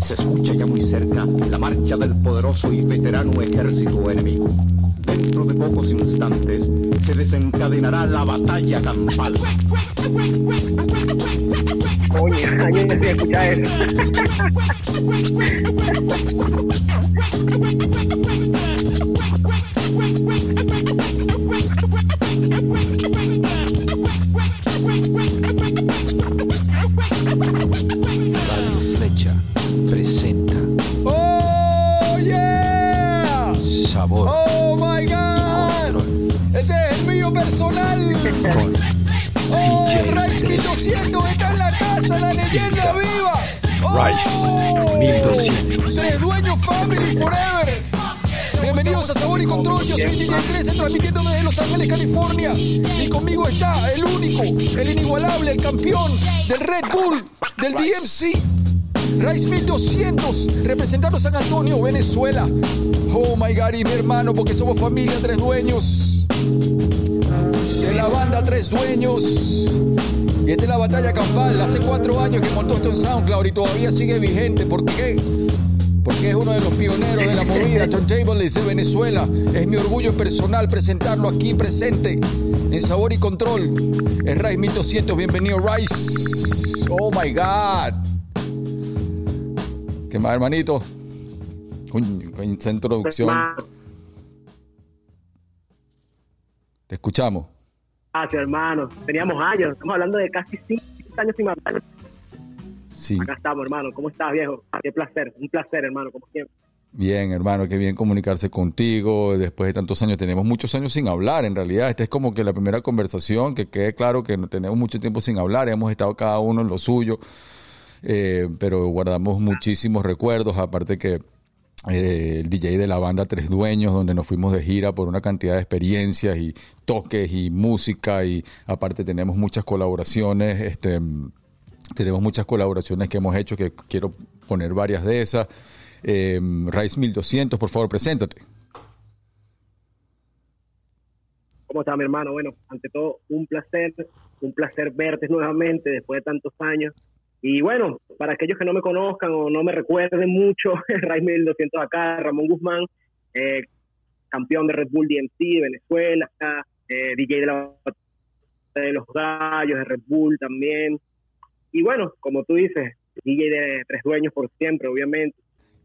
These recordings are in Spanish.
Se escucha ya muy cerca la marcha del poderoso y veterano ejército enemigo. Dentro de pocos instantes se desencadenará la batalla campal. Oye, años de escuchar eso. 1200 está en la casa, la leyenda viva! ¡Oh! Rice 1200. Tres dueños Family Forever. Bienvenidos a Sabor y Control, yo soy DJ 13 transmitiendo desde Los Ángeles, California. Y conmigo está el único, el inigualable, el campeón del Red Bull, del DMC. Rice 1200, representando San Antonio, Venezuela. Oh my God, y mi hermano, porque somos familia, tres dueños. De la banda Tres Dueños. Y esta es la batalla campal. Hace cuatro años que montó esto en SoundCloud y todavía sigue vigente. ¿Por qué? Porque es uno de los pioneros de la movida Turntables de Venezuela. Es mi orgullo personal presentarlo aquí presente en Sabor y Control. Es Rice 1200. Bienvenido, Rice. Oh my God. ¿Qué más, hermanito? Esa introducción. Hermano, Te escuchamos. Gracias, hermano. Teníamos años, estamos hablando de casi cinco años sin hablar. Sí. Acá estamos, hermano. ¿Cómo estás, viejo? Qué placer, un placer, hermano, como siempre. Bien, hermano, qué bien comunicarse contigo. Después de tantos años, tenemos muchos años sin hablar, en realidad. Esta es como que la primera conversación, que quede claro que no tenemos mucho tiempo sin hablar. Hemos estado cada uno en lo suyo, eh, pero guardamos muchísimos recuerdos. Aparte que eh, el DJ de la banda Tres Dueños, donde nos fuimos de gira por una cantidad de experiencias y toques y música. Y aparte tenemos muchas colaboraciones. Este, tenemos muchas colaboraciones que hemos hecho, que quiero poner varias de esas. Eh, Rice 1200, por favor, preséntate. ¿Cómo está, mi hermano? Bueno, ante todo, un placer, un placer verte nuevamente después de tantos años. Y bueno, para aquellos que no me conozcan o no me recuerden mucho, Ray 1200 acá, Ramón Guzmán, eh, campeón de Red Bull DMC de Venezuela, eh, DJ de la de los gallos de Red Bull también. Y bueno, como tú dices, DJ de tres dueños por siempre, obviamente.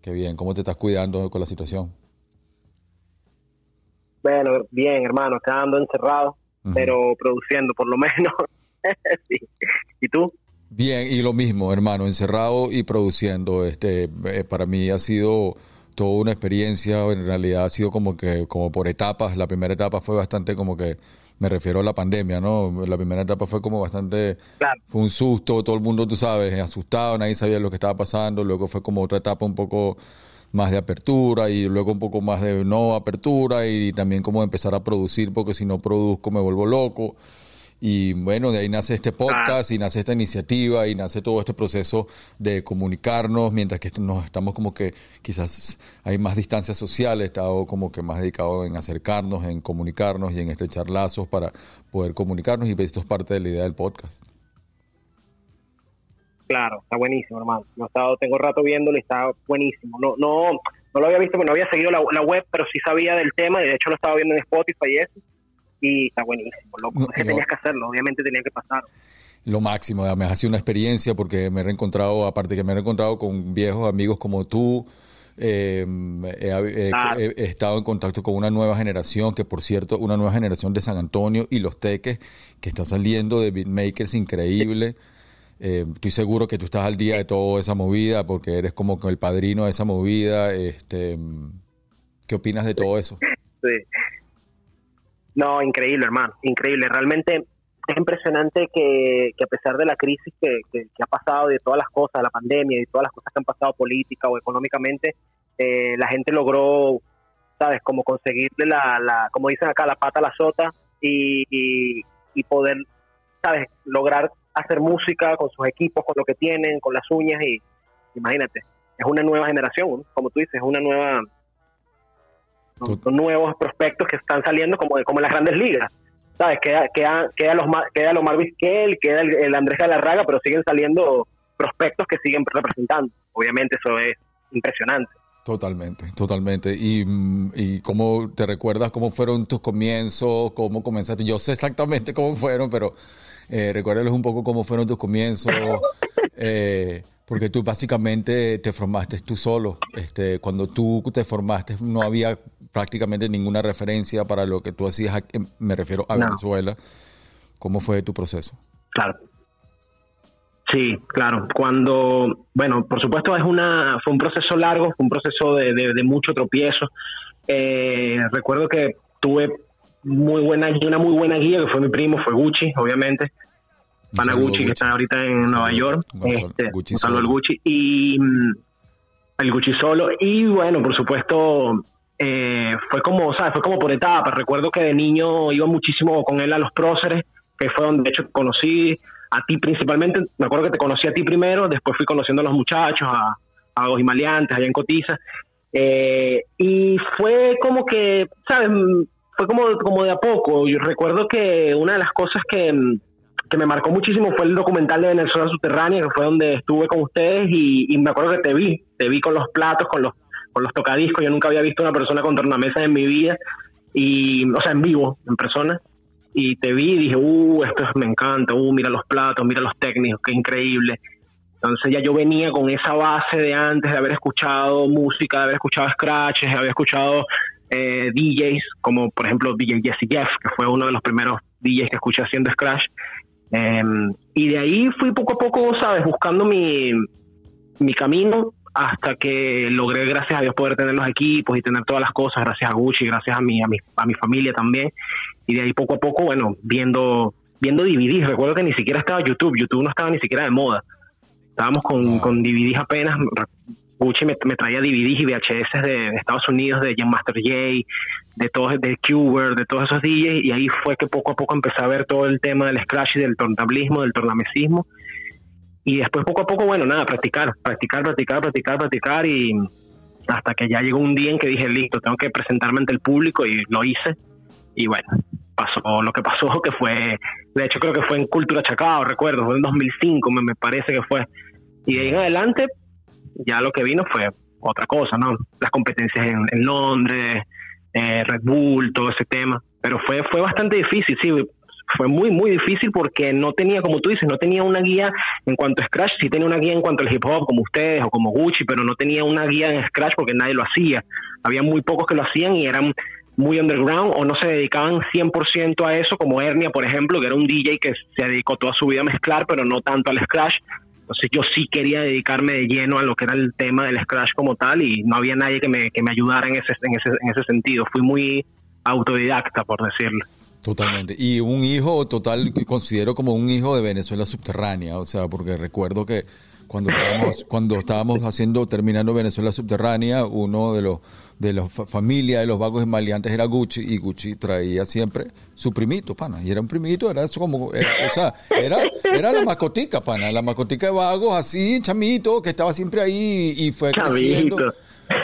Qué bien, ¿cómo te estás cuidando con la situación? Bueno, bien, hermano, acá ando encerrado, pero produciendo por lo menos. Sí. ¿Y tú? Bien, y lo mismo, hermano, encerrado y produciendo. Este, eh, para mí ha sido toda una experiencia, en realidad ha sido como que, como por etapas. La primera etapa fue bastante como que, me refiero a la pandemia, ¿no? La primera etapa fue como bastante, Claro. fue un susto, todo el mundo, tú sabes, asustado, nadie sabía lo que estaba pasando. Luego fue como otra etapa un poco más de apertura y luego un poco más de no apertura y también como empezar a producir, porque si no produzco me vuelvo loco. Y bueno, de ahí nace este podcast y nace esta iniciativa y nace todo este proceso de comunicarnos, mientras que nos estamos como que quizás hay más distancia social, he estado como que más dedicado en acercarnos, en comunicarnos y en estrechar lazos para poder comunicarnos y esto es parte de la idea del podcast. Claro, está buenísimo, hermano. No he estado, tengo rato viéndolo y está buenísimo. No, no, no lo había visto, porque no había seguido la, la web, pero sí sabía del tema y de hecho lo estaba viendo en Spotify y eso. Y está buenísimo, loco. No, tenías que hacerlo, obviamente tenía que pasar. Lo máximo, me ha sido una experiencia porque me he reencontrado, aparte que me he reencontrado con viejos amigos como tú, eh, he, he- estado en contacto con una nueva generación, que por cierto, una nueva generación de San Antonio y Los Teques, que está saliendo de beatmakers increíble. Eh, estoy seguro que tú estás al día de toda esa movida porque eres como que el padrino de esa movida. Este, ¿Qué opinas de todo eso? Sí. No, increíble, hermano, increíble. Realmente es impresionante que, que a pesar de la crisis que, que- que ha pasado, y de todas las cosas, la pandemia y todas las cosas que han pasado política o económicamente, eh, la gente logró, ¿sabes? Como conseguirle la, la como dicen acá, la pata a la sota y, y, poder, ¿sabes? Lograr hacer música con sus equipos, con lo que tienen, con las uñas y imagínate, es una nueva generación, como tú dices, es una nueva son, son nuevos prospectos que están saliendo como, como en las grandes ligas. ¿Sabes? Queda, queda, queda, los, queda los Marvis Kell, queda el, el Andrés Galarraga, pero siguen saliendo prospectos que siguen representando. obviamente eso es impresionante. Totalmente, totalmente. Y, mm, y cómo te recuerdas cómo fueron tus comienzos, cómo comenzaste. Yo sé exactamente cómo fueron, pero eh, recuérdales un poco cómo fueron tus comienzos. Eh, porque tú básicamente te formaste tú solo. Este, cuando tú te formaste no había prácticamente ninguna referencia para lo que tú hacías, me refiero a No. Venezuela. ¿Cómo fue tu proceso? Claro. Sí, claro. Cuando, bueno, por supuesto es una, fue un proceso largo, fue un proceso de, de, de mucho tropiezo. Eh, recuerdo que tuve muy buena una muy buena guía que fue mi primo, fue Gucci, obviamente. Pana Gucci, que está ahorita en Nueva. York. Este, Gucci un saludo al solo. Gucci. Y mm, el Gucci solo. Y bueno, por supuesto, eh, fue como, ¿sabes? Fue como por etapas. Recuerdo que de niño iba muchísimo con él a los próceres, que fue donde de hecho conocí a ti principalmente. Me acuerdo que te conocí a ti primero, después fui conociendo a los muchachos, a, a los Himaliantes, allá en Cotiza. Eh, y fue como que, ¿sabes? Mm, Fue como, como de a poco. Yo recuerdo que una de las cosas que, mm, que me marcó muchísimo fue el documental de Venezuela Subterránea, que fue donde estuve con ustedes y, me acuerdo que te vi, te vi con los platos, con los, con los tocadiscos. Yo nunca había visto una persona con tornamesa en mi vida, y, o sea, en vivo, en persona. Y te vi y dije, uh, esto es- me encanta, uh, mira los platos, mira los técnicos, qué increíble. Entonces ya yo venía con esa base de antes de haber escuchado música, de haber escuchado scratches, de haber escuchado eh, DJs, como por ejemplo DJ Jesse Jeff, que fue uno de los primeros DJs que escuché haciendo scratch. Eh, y de ahí fui poco a poco, ¿sabes? Buscando mi, mi camino hasta que logré, gracias a Dios, poder tener los equipos y tener todas las cosas, gracias a Gucci, gracias a mi, a mi, a mi familia también. Y de ahí poco a poco, bueno, viendo, viendo DVDs. Recuerdo que ni siquiera estaba YouTube, YouTube no estaba ni siquiera de moda. Estábamos con, con DVDs apenas. Gucci me, me traía DVDs y VHS de, Estados Unidos, de Jam Master J, de todos, de Cuber, de todos esos DJs, y ahí fue que poco a poco empecé a ver todo el tema del scratch y del tornablismo, del tornamesismo. Y después poco a poco, bueno, nada, practicar, practicar, practicar, practicar, practicar, y hasta que ya llegó un día en que dije, listo, tengo que presentarme ante el público, y lo hice. Y bueno, pasó lo que pasó, que fue, de hecho creo que fue en Cultura Chacao, recuerdo, fue en 2005, me, me parece que fue. Y de ahí en adelante, ya lo que vino fue otra cosa, ¿no? Las competencias en, en Londres, eh, Red Bull, todo ese tema. Pero fue, fue bastante difícil, sí, fue muy, muy difícil porque no tenía, como tú dices, no tenía una guía en cuanto a Scratch, sí tenía una guía en cuanto al hip hop, como ustedes o como Gucci, pero no tenía una guía en Scratch porque nadie lo hacía. Había muy pocos que lo hacían y eran muy underground o no se dedicaban 100% a eso, como Hernia, por ejemplo, que era un DJ que se dedicó toda su vida a mezclar, pero no tanto al Scratch. Entonces yo sí quería dedicarme de lleno a lo que era el tema del Scratch como tal y no había nadie que me, que me ayudara en ese, en, ese, en ese sentido. Fui muy autodidacta, por decirlo. Totalmente. Y un hijo total, considero como un hijo de Venezuela subterránea, o sea, porque recuerdo que cuando estábamos, cuando estábamos haciendo, terminando Venezuela subterránea, uno de los de la fa- familia de los vagos maleantes era Gucci y Gucci traía siempre su primito, pana, y era un primito, era eso como, era- o sea, era, era la mascotica, pana, la mascotica de vagos así, chamito, que estaba siempre ahí y fue creciendo.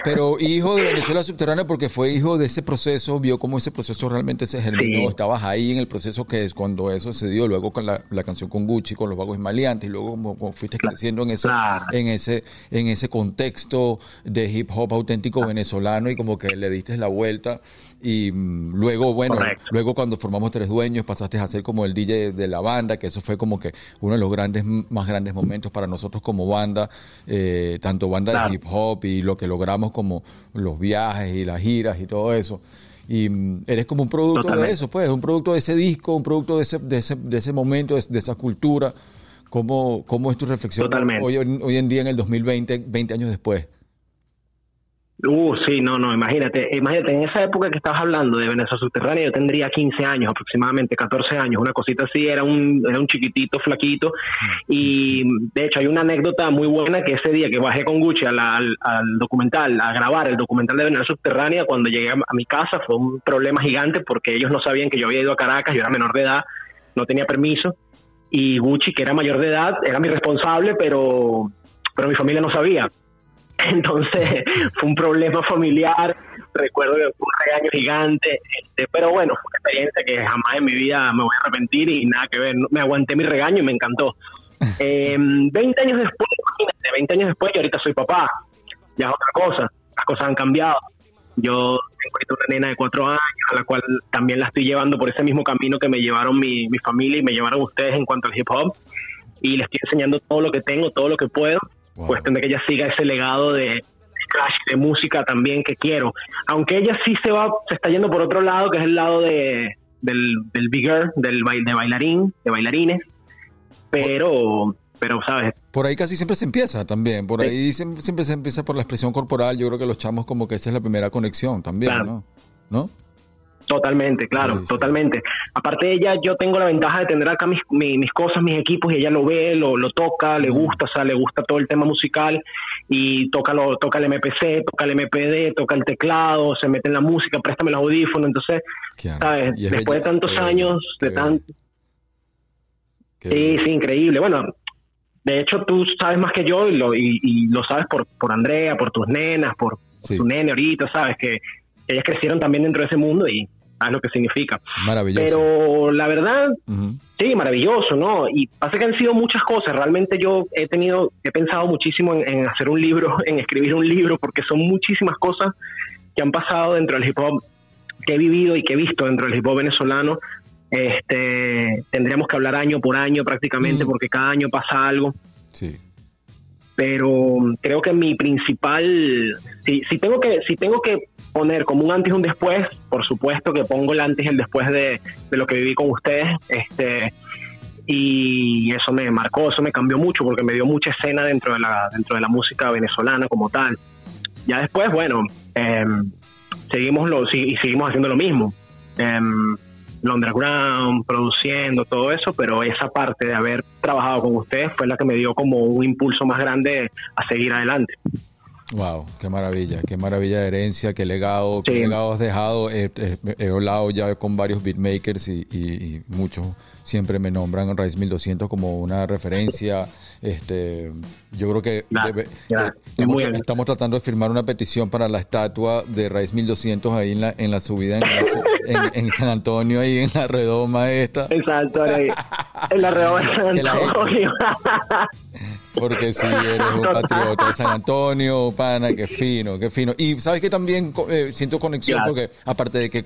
Pero hijo de Venezuela subterránea porque fue hijo de ese proceso, vio cómo ese proceso realmente se germinó, Sí. estabas ahí en el proceso que es cuando eso se dio, luego con la, la canción con Gucci, con los vagos maleantes, y luego como, como fuiste creciendo en ese, Claro. en ese, en ese contexto de hip hop auténtico venezolano y como que le diste la vuelta y mm, luego, bueno, Correcto. luego cuando formamos Tres Dueños pasaste a ser como el DJ de la banda, que eso fue como que uno de los grandes, más grandes momentos para nosotros como banda, eh, tanto banda Claro. de hip hop y lo que logramos como los viajes y las giras y todo eso. Y mm, eres como un producto de eso, pues, un producto de ese disco, un producto de ese, de ese, de ese momento, de, de esa cultura. ¿Cómo, ¿Cómo es tu reflexión hoy, hoy en día en el 2020, 20 años después? Uh, sí, no, no, imagínate, imagínate, en esa época que estabas hablando de Venezuela subterránea, yo tendría 15 años aproximadamente, 14 años, una cosita así, era un, era un chiquitito, flaquito, y de hecho hay una anécdota muy buena que ese día que bajé con Gucci al, al documental, a grabar el documental de Venezuela subterránea, cuando llegué a, a mi casa fue un problema gigante porque ellos no sabían que yo había ido a Caracas, yo era menor de edad, no tenía permiso, y Gucci, que era mayor de edad, era mi responsable, pero, pero mi familia no sabía. Entonces fue un problema familiar, recuerdo que fue un regaño gigante, este, pero bueno, fue una experiencia que jamás en mi vida me voy a arrepentir y nada que ver, me aguanté mi regaño y me encantó. Eh, 20 años después, imagínate, 20 años después, yo ahorita soy papá. Ya es otra cosa. Las cosas han cambiado. Yo tengo una nena de cuatro años, a la cual también la estoy llevando por ese mismo camino que me llevaron mi, mi familia y me llevaron ustedes en cuanto al hip hop. Y le estoy enseñando todo lo que tengo, todo lo que puedo. Wow. Cuestión de que ella siga ese legado de de música también que quiero. Aunque ella sí se va, se está yendo por otro lado, que es el lado de, del, del bigger, del de bailarín, de bailarines. Pero, pero, ¿sabes? Por ahí casi siempre se empieza también. Por Sí. ahí siempre, siempre se empieza por la expresión corporal. Yo creo que los chamos como que esa es la primera conexión también, Claro. ¿no? ¿No? Totalmente, claro, Sí, totalmente. Aparte de ella, yo tengo la ventaja de tener acá mis, mi- mis cosas, mis equipos, y ella lo ve, lo, lo toca, le gusta, o sea, le gusta todo el tema musical, y toca, lo, toca el MPC, toca el MPD, toca el teclado, se mete en la música, préstame los audífonos, entonces. ¿sabes? Después de tantos años, de qué tan... bello, qué Sí, sí, increíble. Bueno, de hecho tú sabes más que yo y lo, y, y lo sabes por, por Andrea, por tus nenas, por, Sí. tu nene ahorita, sabes que ellas crecieron también dentro de ese mundo y sabes lo que significa. Maravilloso. Pero la verdad, sí, maravilloso, ¿no? Y pasa que han sido muchas cosas. Realmente yo he tenido, he pensado muchísimo en, en hacer un libro, en escribir un libro, porque son muchísimas cosas que han pasado dentro del hip hop que he vivido y que he visto dentro del hip hop venezolano. Este, tendríamos que hablar año por año prácticamente, Mm. porque cada año pasa algo Sí. Pero creo que mi principal si, si tengo que si tengo que poner como un antes y un después por supuesto que pongo el antes y el después de, de lo que viví con ustedes este y eso me marcó eso me cambió mucho porque me dio mucha escena dentro de la dentro de la música venezolana como tal. Ya después bueno em, seguimos lo y seguimos haciendo lo mismo. Em, el underground, produciendo, todo eso, pero esa parte de haber trabajado con ustedes fue la que me dio como un impulso más grande a seguir adelante. Wow, qué maravilla, qué maravilla de herencia, qué legado, qué Sí. legado has dejado. He, he- he hablado ya con varios beatmakers y, y- y muchos siempre me nombran Rise 1200 como una referencia. Este, yo creo que debe- eh, estamos, tratando de firmar una petición para la estatua de Rise 1200 ahí en la, en la subida en, en- en San Antonio, ahí en la redoma esta. Exacto, ahí, en la redoma de San Antonio. Porque si eres un patriota de San Antonio, pana, qué fino, qué fino. Y sabes que también eh, siento conexión porque aparte de que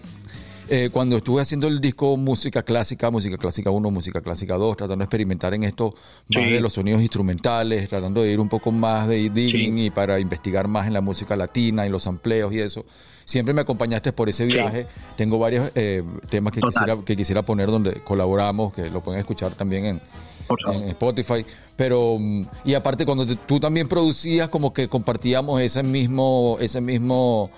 eh, cuando estuve haciendo el disco Música Clásica, Música Clásica 1, Música Clásica 2, tratando de experimentar en esto más Sí. de los sonidos instrumentales, tratando de ir un poco más de digging Sí. y para investigar más en la música latina y los amplios y eso. Siempre me acompañaste por ese Sí. viaje. Tengo varios eh, temas que Total. quisiera, que quisiera poner donde colaboramos, que lo pueden escuchar también en, Por favor. en Spotify. Pero, mm, y aparte, cuando te- tú también producías, como que compartíamos ese mismo, ese mismo,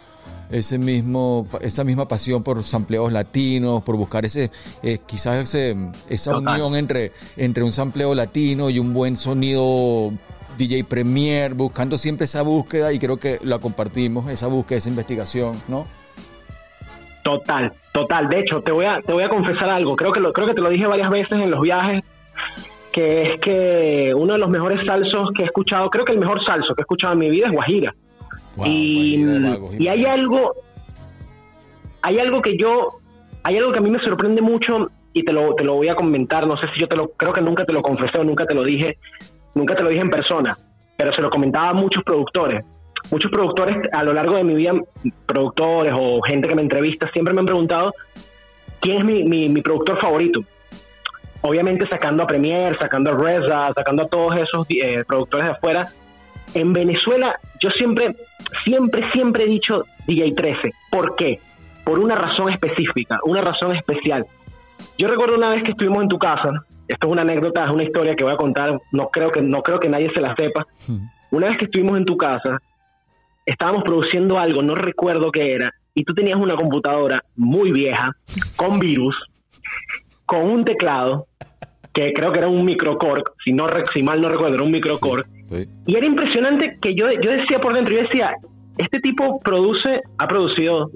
ese mismo, esa misma pasión por sampleos latinos, por buscar ese, eh, quizás ese, esa Total. unión entre, entre un sampleo latino y un buen sonido DJ Premier, buscando siempre esa búsqueda y creo que la compartimos, esa búsqueda, esa investigación, ¿no? Total, total. De hecho, te voy a, te voy a confesar algo. Creo que lo, creo que te lo dije varias veces en los viajes, que es que uno de los mejores salsos que he escuchado, creo que el mejor salso que he escuchado en mi vida es Guajira. Wow, y, Guajira y hay algo, hay algo que yo, hay algo que a mí me sorprende mucho y te lo, te lo voy a comentar. No sé si yo te lo, creo que nunca te lo confesé o nunca te lo dije, nunca te lo dije en persona, pero se lo comentaba a muchos productores. Muchos productores a lo largo de mi vida, productores o gente que me entrevista, siempre me han preguntado quién es mi, mi, mi productor favorito. Obviamente sacando a Premier, sacando a Reza, sacando a todos esos eh, productores de afuera. En Venezuela yo siempre, siempre, siempre he dicho DJ 13. ¿Por qué? Por una razón específica, una razón especial. Yo recuerdo una vez que estuvimos en tu casa, esto es una anécdota, es una historia que voy a contar, no creo que, no creo que nadie se la sepa. Una vez que estuvimos en tu casa, estábamos produciendo algo, no recuerdo qué era, y tú tenías una computadora muy vieja, con virus, con un teclado, que creo que era un microcore, si, no, si mal no recuerdo, era un microcore, Sí. y era impresionante que yo, yo decía por dentro, yo decía, este tipo produce, ha producido,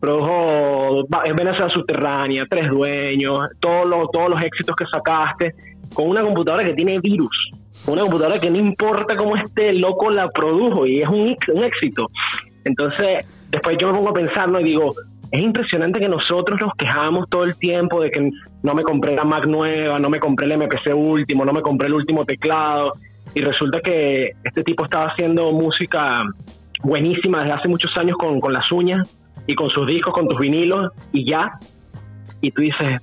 produjo en Venezuela Subterránea, Tres Dueños, todos los, todos los éxitos que sacaste, con una computadora que tiene virus, una computadora que no importa cómo este loco la produjo y es un, un éxito. Entonces, después yo me pongo a pensar ¿no? y digo, es impresionante que nosotros nos quejamos todo el tiempo de que no me compré la Mac nueva, no me compré el MPC último, no me compré el último teclado. Y resulta que este tipo estaba haciendo música buenísima desde hace muchos años con, con las uñas y con sus discos, con tus vinilos y ya. Y tú dices,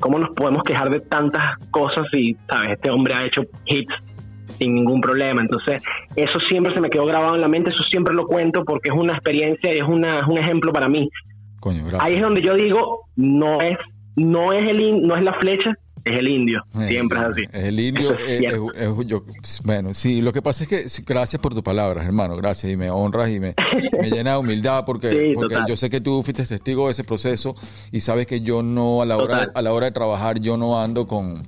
¿cómo nos podemos quejar de tantas cosas si, sabes, este hombre ha hecho hits sin ningún problema? Entonces, eso siempre se me quedó grabado en la mente, eso siempre lo cuento porque es una experiencia y es, una, es un ejemplo para mí. Coño, gracias. Ahí es donde yo digo, no es, no es, el, in- no es la flecha, es el indio. Eh, Siempre es así. Es el indio. Es eh, es- es- yo- bueno, sí, lo que pasa es que gracias por tus palabras, hermano. Gracias y me honras y me, me llena de humildad porque, Sí, porque yo sé que tú fuiste testigo de ese proceso y sabes que yo no, a la hora, a la hora de trabajar, yo no ando con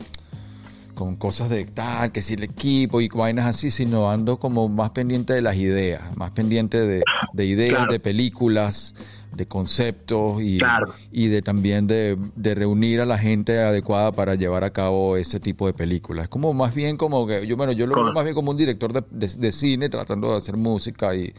con cosas de tal, que si el equipo y vainas así, sino ando como más pendiente de las ideas, más pendiente de, de ideas, Claro. de películas, de conceptos y, Claro. y de también de, de reunir a la gente adecuada para llevar a cabo ese tipo de películas. Es como más bien como que, yo bueno, yo lo veo más bien como un director de, de- de cine tratando de hacer música y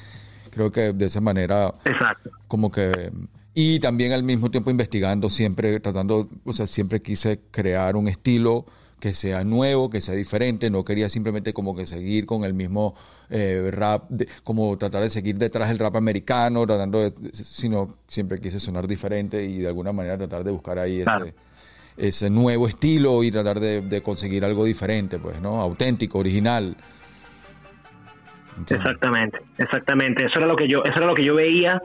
creo que de esa manera Exacto. como que y también al mismo tiempo investigando siempre tratando o sea siempre quise crear un estilo que sea nuevo que sea diferente no quería simplemente como que seguir con el mismo eh, rap de- como tratar de seguir detrás del rap americano tratando de sino siempre quise sonar diferente y de alguna manera tratar de buscar ahí Claro. ese ese nuevo estilo y tratar de, de conseguir algo diferente pues no auténtico original. Exactamente, exactamente. Eso era lo que yo, eso era lo que yo veía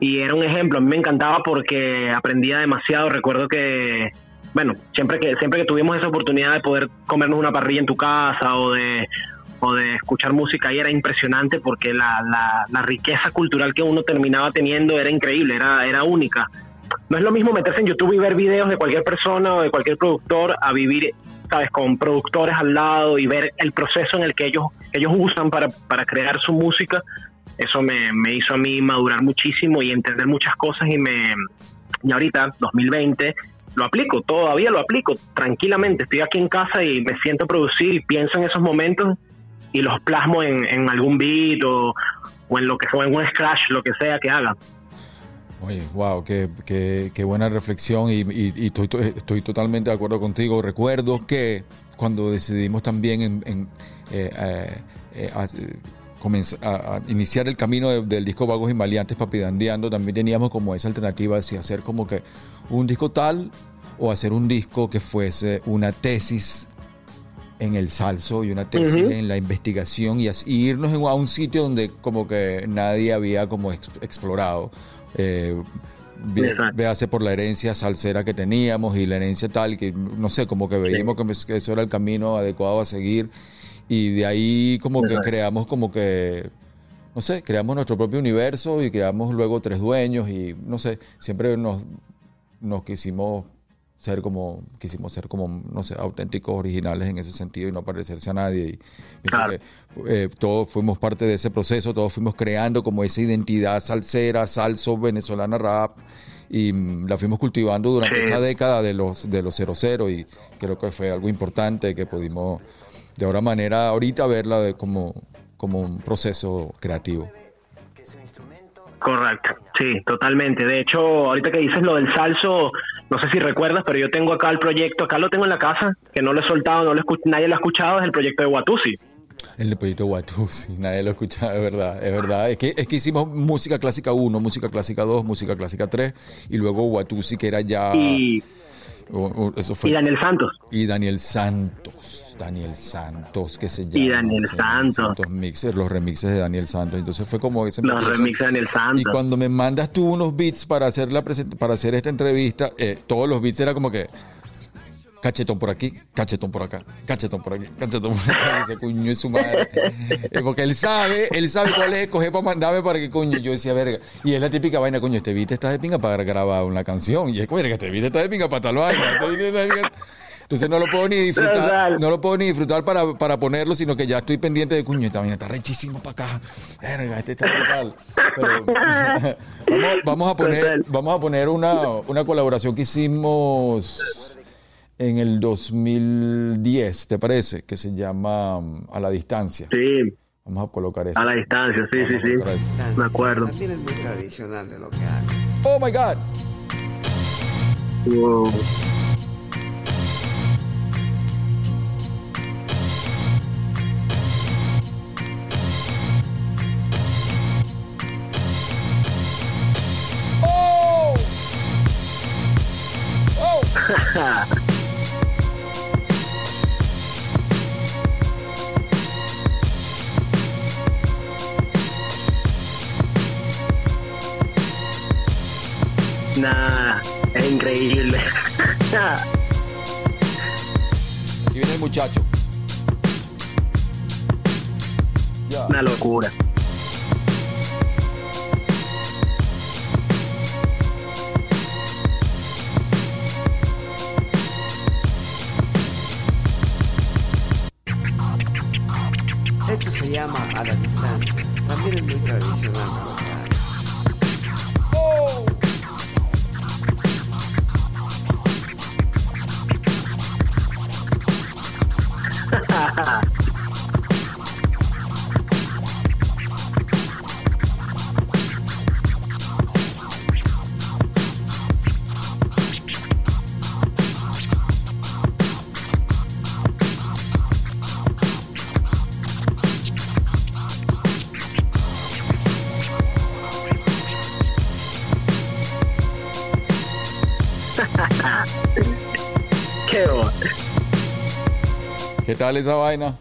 y era un ejemplo. A mí me encantaba porque aprendía demasiado. Recuerdo que, bueno, siempre que siempre que tuvimos esa oportunidad de poder comernos una parrilla en tu casa o de o de escuchar música ahí era impresionante porque la, la, la riqueza cultural que uno terminaba teniendo era increíble, era, era única. No es lo mismo meterse en YouTube y ver videos de cualquier persona o de cualquier productor a vivir, sabes, con productores al lado y ver el proceso en el que ellos, ellos usan para, para crear su música. Eso me, me hizo a mí madurar muchísimo y entender muchas cosas y me y ahorita, 2020, lo aplico, todavía lo aplico tranquilamente. Estoy aquí en casa y me siento a producir y pienso en esos momentos y los plasmo en, algún beat o, o en lo que sea, en un scratch, lo que sea que haga. Oye, wow, qué, qué- qué buena reflexión y, estoy, to- estoy totalmente de acuerdo contigo. Recuerdo que cuando decidimos también en, eh, eh, eh, a- comenz- a, a iniciar el camino de- del disco Vagos y Maleantes Papidandeando, también teníamos como esa alternativa de si hacer como que un disco tal o hacer un disco que fuese una tesis en el salso y una tesis en la investigación y así, y irnos en- a un sitio donde como que nadie había como ex- explorado. Eh, véase por la herencia salsera que teníamos y la herencia tal, que no sé, como que veíamos me- que eso era el camino adecuado a seguir y de ahí como que Exacto. creamos como que, no sé, creamos nuestro propio universo y creamos luego tres dueños y no sé, siempre nos, nos quisimos ser como, quisimos ser como, no sé, auténticos, originales en ese sentido y no parecerse a nadie. Y Claro. que eh, todos fuimos parte de ese proceso, todos fuimos creando como esa identidad salsera, salso, venezolana rap y mm, la fuimos cultivando durante Sí. esa década de los de los 00 y creo que fue algo importante que pudimos de alguna manera ahorita verla de como, como un proceso creativo. Correcto, sí, totalmente. De hecho, ahorita que dices lo del salso, no sé si recuerdas, pero yo tengo acá el proyecto, acá lo tengo en la casa, que no lo he soltado, no lo nadie lo ha escuchado, es el proyecto de Watusi. El proyecto Watusi, nadie lo escucha, es verdad, es verdad. Es que, es que hicimos música clásica 1, música clásica 2, música clásica 3 y luego Watusi que era ya... Y, eso fue. y Daniel Santos. Y Daniel Santos, Daniel Santos, que se llama. Y Daniel Santos. mixes, los remixes de Daniel Santos. Entonces fue como ese Los remixes de Daniel Santos. Y cuando me mandas tú unos beats para hacer la para hacer esta entrevista, eh, todos los beats era como que cachetón por aquí, cachetón por acá, cachetón por aquí, cachetón por acá. Dice, coño, es su madre. Eh, Porque él sabe, él sabe cuál es escoger para mandarme para que coño. Yo decía, verga. Y es la típica vaina, coño, este beat está de pinga para grabar una canción. Y es, verga, este beat está de pinga para tal vaina. este beat está de pinga- Entonces no lo puedo ni disfrutar, Total. no lo puedo ni disfrutar para, para ponerlo, sino que ya estoy pendiente de coño, esta vaina está rechísimo para acá. Verga, este está brutal. Pero, vamos, vamos a poner, Total. vamos a poner una, una colaboración que hicimos en el 2010, ¿te parece? Que se llama A la distancia. Sí, Vamos a colocar eso. a la distancia, sí, sí, Vamos a sí. colocar eso. Me acuerdo. También es muy tradicional de lo que hago. Oh my God. Uh, Nah, es increíble. Aquí viene el muchacho. Ya. Una locura. Se llama a la distancia. También es muy tradicional. ¡Oh! tal esa vaina?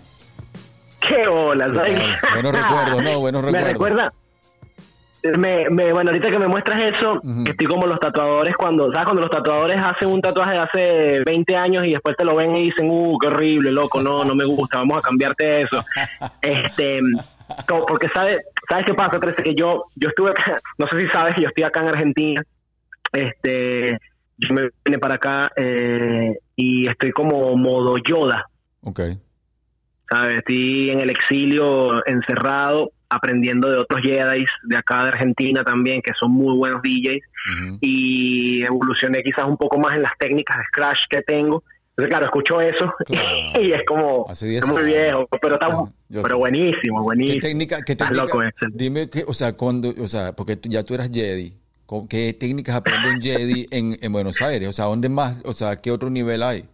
Qué bola, ¿Qué ¿sabes? tal? Buenos recuerdos, ¿no? Buenos Me recuerdos. recuerda. Me, me, bueno, ahorita que me muestras eso, Ujú. estoy como los tatuadores cuando, ¿sabes? Cuando los tatuadores hacen un tatuaje de hace 20 años y después te lo ven y dicen, uh, qué horrible, loco, no, no me gusta, vamos a cambiarte eso. este, como- porque sabes, ¿sabes qué pasa, Trece? Que yo, yo estuve acá, no sé si sabes yo estoy acá en Argentina, este, yo me vine para acá eh, y estoy como modo Yoda, Ok. ¿sabes? Estoy en el exilio, encerrado, aprendiendo de otros Jedi de acá de Argentina también, que son muy buenos DJs, y evolucioné quizás un poco más en las técnicas de Scratch que tengo. Entonces, claro, escucho eso Claro. y es como Hace 10 es muy viejo, pero está yo pero sé. buenísimo, ¿Qué buenísimo. técnica, qué técnica? loco. Dime que, o sea, cuando, o sea, porque tú- ya tú eras Jedi, ¿con ¿qué técnicas aprende un Jedi en, en Buenos Aires? O sea, ¿dónde más, o sea, qué otro nivel hay?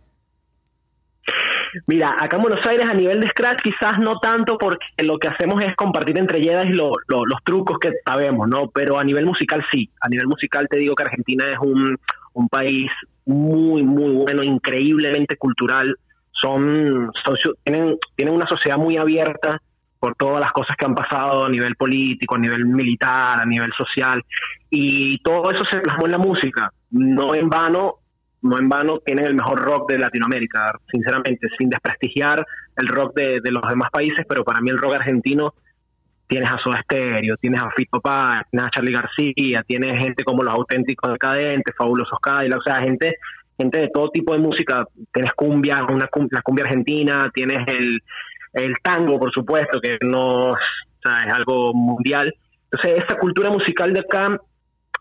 Mira, acá en Buenos Aires a nivel de Scratch quizás no tanto porque lo que hacemos es compartir entre Jedi lo- lo- los trucos que sabemos, ¿no? Pero a nivel musical sí. A nivel musical te digo que Argentina es un, un país muy, muy bueno, increíblemente cultural. Son, son tienen, tienen una sociedad muy abierta por todas las cosas que han pasado a nivel político, a nivel militar, a nivel social. Y todo eso se plasmó en la música. No en vano no en vano tienen el mejor rock de Latinoamérica, sinceramente, sin desprestigiar el rock de, los demás países, pero para mí el rock argentino tienes a Soda Stereo, tienes a Fito Páez, tienes a Charlie García, tienes gente como los auténticos decadentes, fabulosos Cadillac, o sea, gente gente de todo tipo de música, tienes cumbia, una cum- la cumbia argentina, tienes el, tango, por supuesto, que no es algo mundial. Entonces, esa cultura musical de acá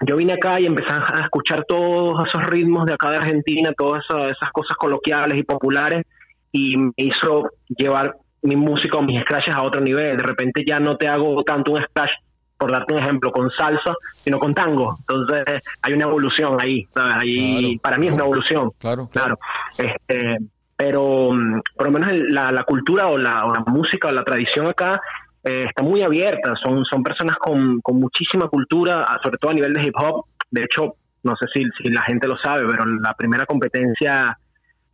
yo vine acá y empecé a escuchar todos esos ritmos de acá de Argentina, todas esas, cosas coloquiales y populares, y me hizo llevar mi música o mis scratches a otro nivel. De repente ya no te hago tanto un scratch, por darte un ejemplo, con salsa, sino con tango. Entonces hay una evolución ahí, ¿sabes? Ahí, Claro, para mí es una evolución. Claro, Claro. Este, pero mm, por lo menos la, la cultura o la, o la música o la tradición acá eh, está muy abierta. Son, son personas con, con muchísima cultura, sobre todo a nivel de hip hop. De hecho, no sé si, si la gente lo sabe, pero la primera competencia,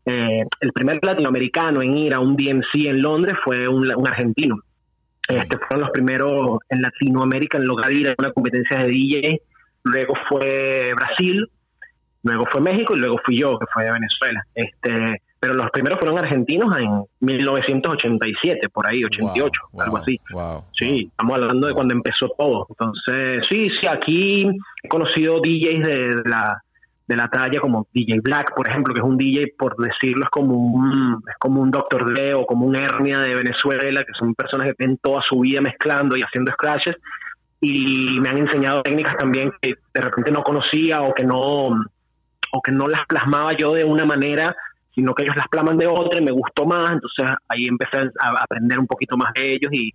eh, el primer latinoamericano en ir a un DMC en Londres fue un, un argentino. Este, fueron los primeros en Latinoamérica en lograr ir a una competencia de DJ. Luego fue Brasil, luego fue México y luego fui yo, que fue de Venezuela. Este, pero los primeros fueron argentinos en 1987, por ahí, 88, Wow, algo wow, así. Wow. Sí, estamos hablando de cuando empezó todo. Entonces, sí, sí, aquí he conocido DJs de, de la de la talla como DJ Black, por ejemplo, que es un DJ, por decirlo, es como un, es como un Dr. Dre o como un Hernia de Venezuela, que son personas que tienen toda su vida mezclando y haciendo scratches, y me han enseñado técnicas también que de repente no conocía o que no, o que no las plasmaba yo de una manera, sino que ellos las plasman de otra y me gustó más, entonces ahí empecé a aprender un poquito más de ellos y,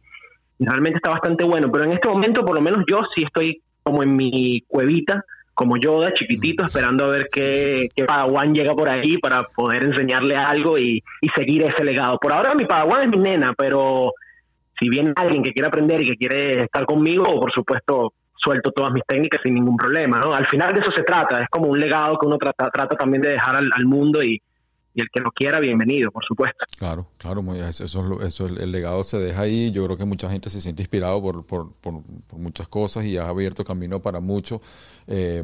realmente está bastante bueno, pero en este momento por lo menos yo sí estoy como en mi cuevita como Yoda, chiquitito, esperando a ver qué, qué Padawan llega por ahí para poder enseñarle algo y, y seguir ese legado. Por ahora mi Padawan es mi nena, pero si viene alguien que quiere aprender y que quiere estar conmigo, por supuesto suelto todas mis técnicas sin ningún problema, ¿no? Al final de eso se trata, es como un legado que uno trata, trata también de dejar al mundo y, y el que lo quiera, bienvenido, por supuesto. Claro, claro, muy- eso, eso eso, el, el legado se deja ahí. Yo creo que mucha gente se siente inspirado por, por, por- por muchas cosas y ha abierto camino para muchos. Eh,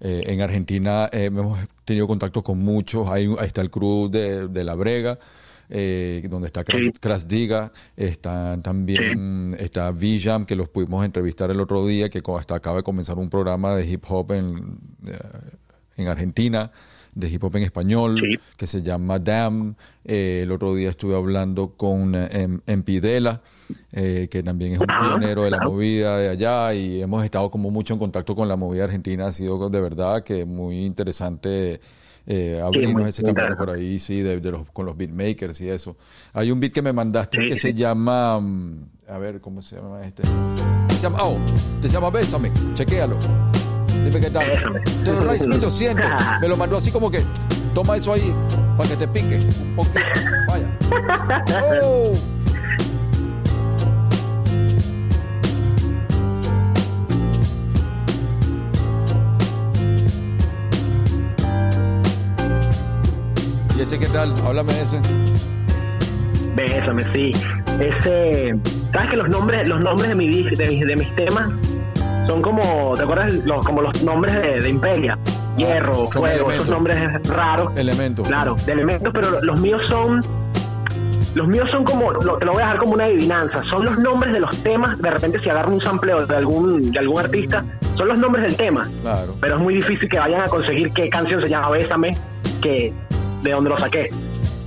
eh, en Argentina eh, hemos tenido contacto con muchos. Un- ahí está el crew de, de La Brega. eh, donde está Cras, Sí. Cras Diga, está también está Vijam, que los pudimos entrevistar el otro día, que hasta acaba de comenzar un programa de hip hop en, en Argentina, de hip hop en español, Sí. que se llama Dam. Eh, el otro día estuve hablando con em- Empidela, eh, que también es un pionero de la movida de allá y hemos estado como mucho en contacto con la movida argentina. Ha sido de verdad que muy interesante eh, abrirnos ese camino por ahí, sí, de, de los, con los beatmakers y eso. Hay un beat que me mandaste Sí, que sí. se llama, mm, a ver, ¿cómo se llama este? Se llama, oh, te se llama Bésame, chequéalo. Dime qué tal. The Rice 1200. Me lo mandó así como que, toma eso ahí para que te pique un poquito. Vaya. Oh. ¿Y ese qué tal? Háblame de ese. Bésame, sí. Ese, sabes que los nombres, los nombres de, mi, de, mis, de mis temas son como, ¿te acuerdas? Los, como los nombres de, de Imperia, Hierro, Ah, Fuego, elementos. esos nombres raros. Elementos. Claro, de elementos, pero los míos son, los míos son como, lo, te lo voy a dejar como una adivinanza. Son los nombres de los temas. De repente, si agarro un sampleo de algún, de algún artista, son los nombres del tema. Claro. Pero es muy difícil que vayan a conseguir qué canción se llama Bésame, que de dónde lo saqué.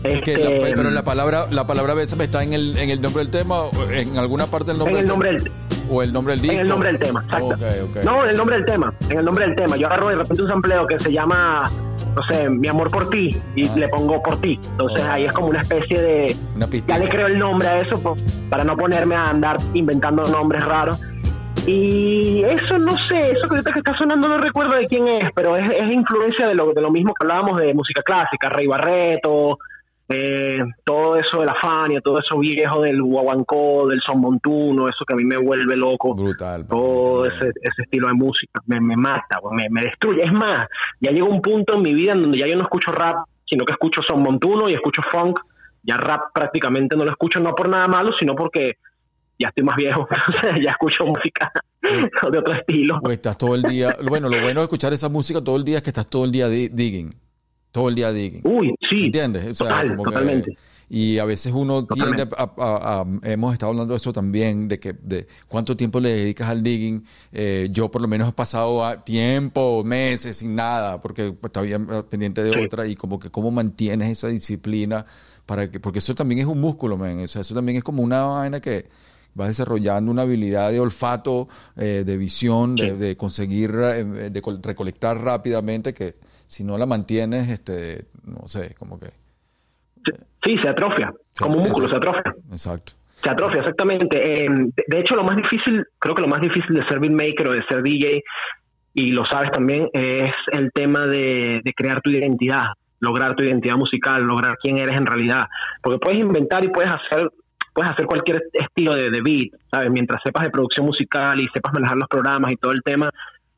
Que Este, la- pero la palabra, la palabra Bésame está en el, en el nombre del tema, o en alguna parte del nombre en el del nombre tema? del, o el nombre del disco. En el nombre del tema, exacto. No, en el nombre del tema, en el nombre del tema. Yo agarro de repente un sampleo que se llama, no sé, Mi amor por ti, y Ah. le pongo por ti. Entonces Oh. ahí es como una especie de... Una pista. Ya le creo el nombre a eso pues, para no ponerme a andar inventando nombres raros. Y eso no sé, eso que ahorita que está sonando no recuerdo de quién es, pero es, es influencia de lo, de lo mismo que hablábamos de música clásica, Rey Barreto, eh, todo eso de la Fania, todo eso viejo del guaguancó, del son montuno, eso que a mí me vuelve loco Brutal. todo ese, ese estilo de música me, me mata, me, me destruye. Es más, ya llegó un punto en mi vida en donde ya yo no escucho rap, sino que escucho son montuno y escucho funk. Ya rap prácticamente no lo escucho, no por nada malo, sino porque ya estoy más viejo, ya escucho música de otro estilo. O estás todo el día. Bueno, lo bueno de escuchar esa música todo el día es que estás todo el día di- digging. Todo el día digging. Uy, sí, ¿Entiendes? O sea, total, como que- totalmente. y a veces uno tiende a, a- a- hemos estado hablando de eso también, de que de cuánto tiempo le dedicas al digging. Eh, yo por lo menos he pasado a tiempo, meses sin nada, porque pues, estaba bien, eh, pendiente de Sí. otra y como que cómo mantienes esa disciplina para que, porque eso también es un músculo, man. O sea, eso también es como una vaina que vas desarrollando una habilidad de olfato, eh, de visión, de, Sí. de conseguir, eh, de col- recolectar rápidamente que si no la mantienes, este, no sé, como que Sí, se atrofia, como un músculo, se atrofia. Exacto. Se atrofia, exactamente. Eh, de, de hecho, lo más difícil, creo que lo más difícil de ser beatmaker o de ser DJ, y lo sabes también, es el tema de, de crear tu identidad, lograr tu identidad musical, lograr quién eres en realidad. Porque puedes inventar y puedes hacer puedes hacer cualquier estilo de, de beat, ¿sabes? Mientras sepas de producción musical y sepas manejar los programas y todo el tema,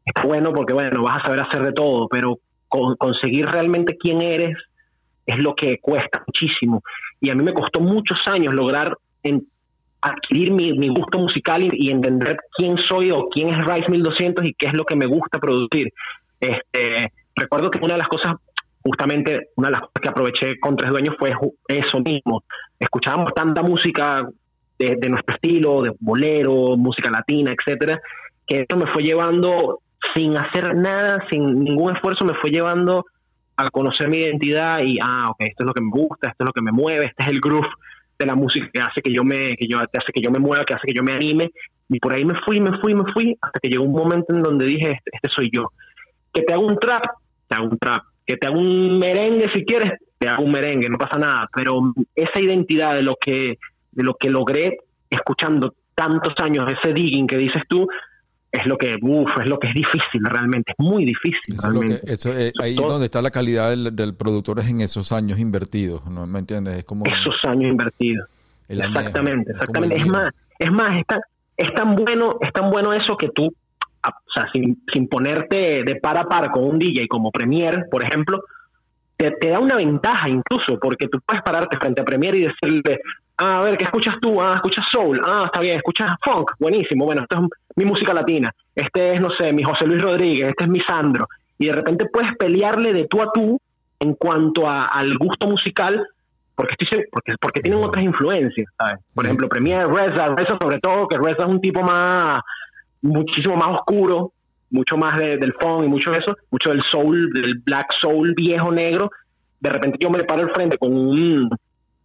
es bueno porque, bueno, vas a saber hacer de todo, pero con- conseguir realmente quién eres es lo que cuesta muchísimo. Y a mí me costó muchos años lograr adquirir mi, gusto musical y, entender quién soy o quién es Rice 1200 y qué es lo que me gusta producir. Este, recuerdo que una de las cosas, justamente una de las cosas que aproveché con Tres Dueños fue eso mismo. Escuchábamos tanta música de, de nuestro estilo, de bolero, música latina, etcétera, que eso me fue llevando sin hacer nada, sin ningún esfuerzo, me fue llevando a conocer mi identidad y, ah, ok, esto es lo que me gusta, esto es lo que me mueve, este es el groove de la música que hace que yo me, que yo, hace que yo me mueva, que hace que yo me anime. Y por ahí me fui, me fui, me fui, hasta que llegó un momento en donde dije, este, este soy yo. Que te hago un trap, te hago un trap. Que te hago un merengue si quieres, te hago un merengue, no pasa nada. Pero esa identidad de lo que, de lo que logré escuchando tantos años, ese digging que dices tú, es lo que, uf, es lo que es difícil realmente, es muy difícil Eso que- realmente. eso es- ahí es Todo- donde está la calidad del, del productor es en esos años invertidos, ¿no me entiendes? Es como Esos años invertidos. Exactamente, es exactamente. Es más, es más, es tan, es tan bueno, es tan bueno eso que tú, a- o sea, sin, sin ponerte de par a par con un DJ como Premiere, por ejemplo, te, te da una ventaja incluso, porque tú puedes pararte frente a Premiere y decirle, ah, a ver, ¿qué escuchas tú? Ah, escuchas soul, ah, está bien, escuchas funk, buenísimo, bueno, esto es mi música latina, este es, no sé, mi José Luis Rodríguez, este es mi Sandro, y de repente puedes pelearle de tú a tú en cuanto a- al gusto musical porque estoy porque porque tienen otras influencias ¿sabes? por ejemplo Premier Reza Reza sobre todo que Reza es un tipo más muchísimo más oscuro mucho más de- del funk y mucho de eso mucho del soul del black soul viejo negro. De repente yo me paro al frente con un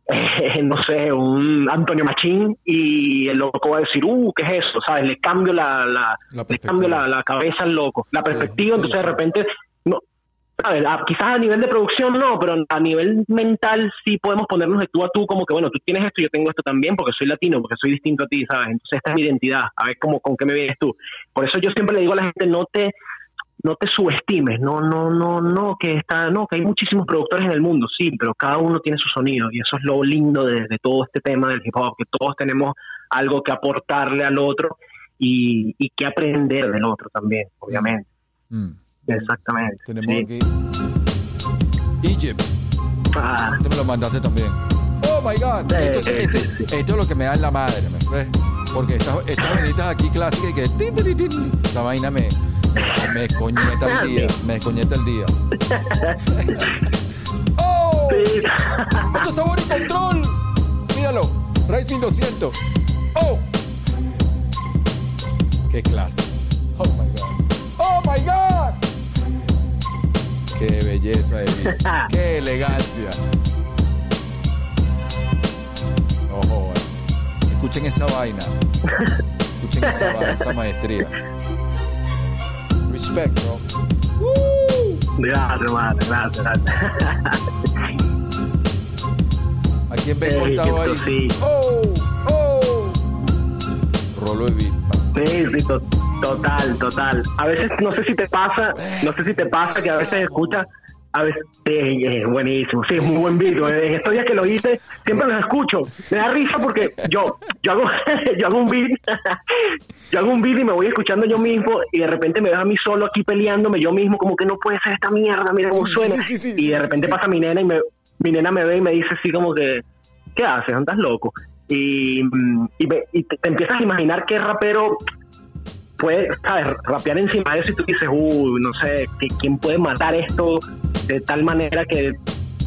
eh, no sé un Antonio Machín y el loco va a decir uh qué es eso sabes le cambio la, la La le cambio la, la cabeza al loco la perspectiva sí, entonces de repente no ¿sabes? A- quizás a nivel de producción no, pero a nivel mental sí podemos ponernos de tú a tú, como que bueno, tú tienes esto, yo tengo esto también, porque soy latino, porque soy distinto a ti, ¿sabes? Entonces esta es mi identidad, a ver cómo, con qué me vienes tú. Por eso yo siempre le digo a la gente, no te no te subestimes, no, no, no, no, que está, no, que hay muchísimos productores en el mundo, sí, pero cada uno tiene su sonido y eso es lo lindo de, de todo este tema del hip hop, que todos tenemos algo que aportarle al otro y, y que aprender del otro también, obviamente. Mm. Exactamente. Tenemos sí. aquí Egypt. Ah, me lo mandaste también. Oh my God. Sí, Entonces, sí, este- esto es lo que me da en la madre, ¿me ves? Porque estas, estas venitas aquí clásicas y que. Esa vaina me, me descoñeta el día. Me descoñeta el día. ¡Oh! sí. ¡Esto es sabor y control! Míralo. Rice 1200. ¡Oh! ¡Qué clase! ¡Oh my God! ¡Oh my God! ¡Qué belleza de vida! ¡Qué elegancia! Ojo, escuchen esa vaina. Escuchen esa, esa maestría. Respect, bro. Gracias, hermano, gracias, gracias. ¿A quién Ey, estaba ahí? sí. ¡Oh! ¡Oh! Rolo de beat. Sí, sí, to- total, total. A veces, no sé si te pasa, no sé si te pasa que a veces escuchas, a veces, sí, es buenísimo, sí, es muy buen beat. güey. En estos días que lo hice, siempre los escucho. Me da risa porque yo, yo hago, yo hago un beat, yo hago un beat y me voy escuchando yo mismo y de repente me veo a mí solo aquí peleándome yo mismo, como que no puede ser esta mierda, mira cómo Sí, suena. sí, sí, sí, y de repente pasa mi nena y me, mi nena me ve y me dice así como que, ¿qué haces? ¿Andas loco? Y, mm, y, me- y te, te empiezas a imaginar qué rapero puede, ¿sabes? Rapear encima de eso y tú dices, uy, no sé, ¿qui- ¿quién puede matar esto de tal manera que,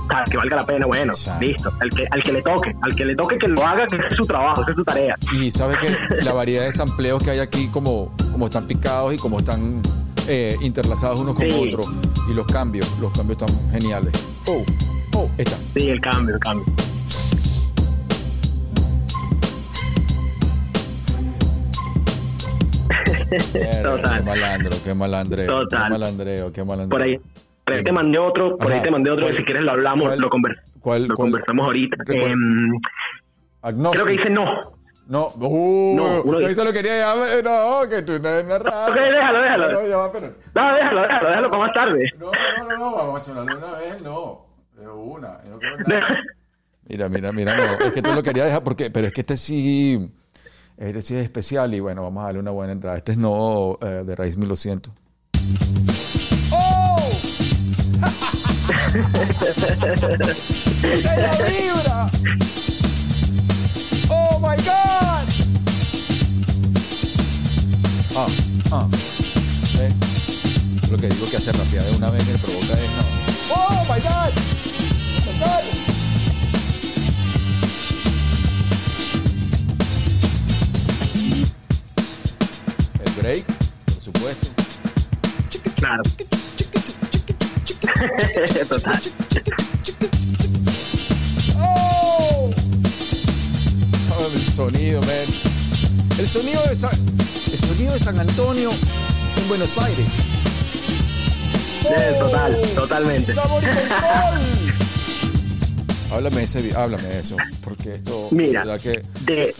¿sabes? que valga la pena? Bueno, Exacto. listo, al que, al que le toque, al que le toque que lo haga, que ese es su trabajo, esa es su tarea. Y sabes que la variedad de sampleos que hay aquí, como, como están picados y como están eh, interlazados unos con Sí. otros, y los cambios, los cambios están geniales. Oh, oh, esta. Sí, el cambio, el cambio. Total. Qué malandro, qué malandreo. Total. Qué malandreo, qué malandreo. Por ahí, por ahí te mandé otro, por Ajá. ahí te mandé otro, si quieres lo hablamos, ¿Cuál? lo, conver- ¿Cuál, lo cuál? conversamos ahorita. Em, creo que dice no. No, uh, No, uno yo dice- se lo quería llamar. No, que tú no eres narrado. Ok, déjalo, déjalo. No, ya va, pero- No, déjalo, déjalo, déjalo para más tarde. No, no, no, no, vamos a sonarlo una vez, no. De una, yo quiero nada. Mira, mira, mira, no, es que tú lo quería dejar porque, pero es que este sí, este sí es especial y bueno, vamos a darle una buena entrada. Este es no eh, de Raíz 1200. ¡Oh! ¡Ella vibra! ¡Oh my God! Ah, ah. ¿Ves? Lo que digo que hace rapear de una vez me provoca es no. ¡Oh my God! Break, por supuesto. Claro. Total. ¡Oh! Oh, el sonido, man. El sonido de San, el sonido de San Antonio en Buenos Aires. Sí, total, totalmente. ¡Sabor y control! háblame, ese, háblame de eso, porque esto, Mira. que De,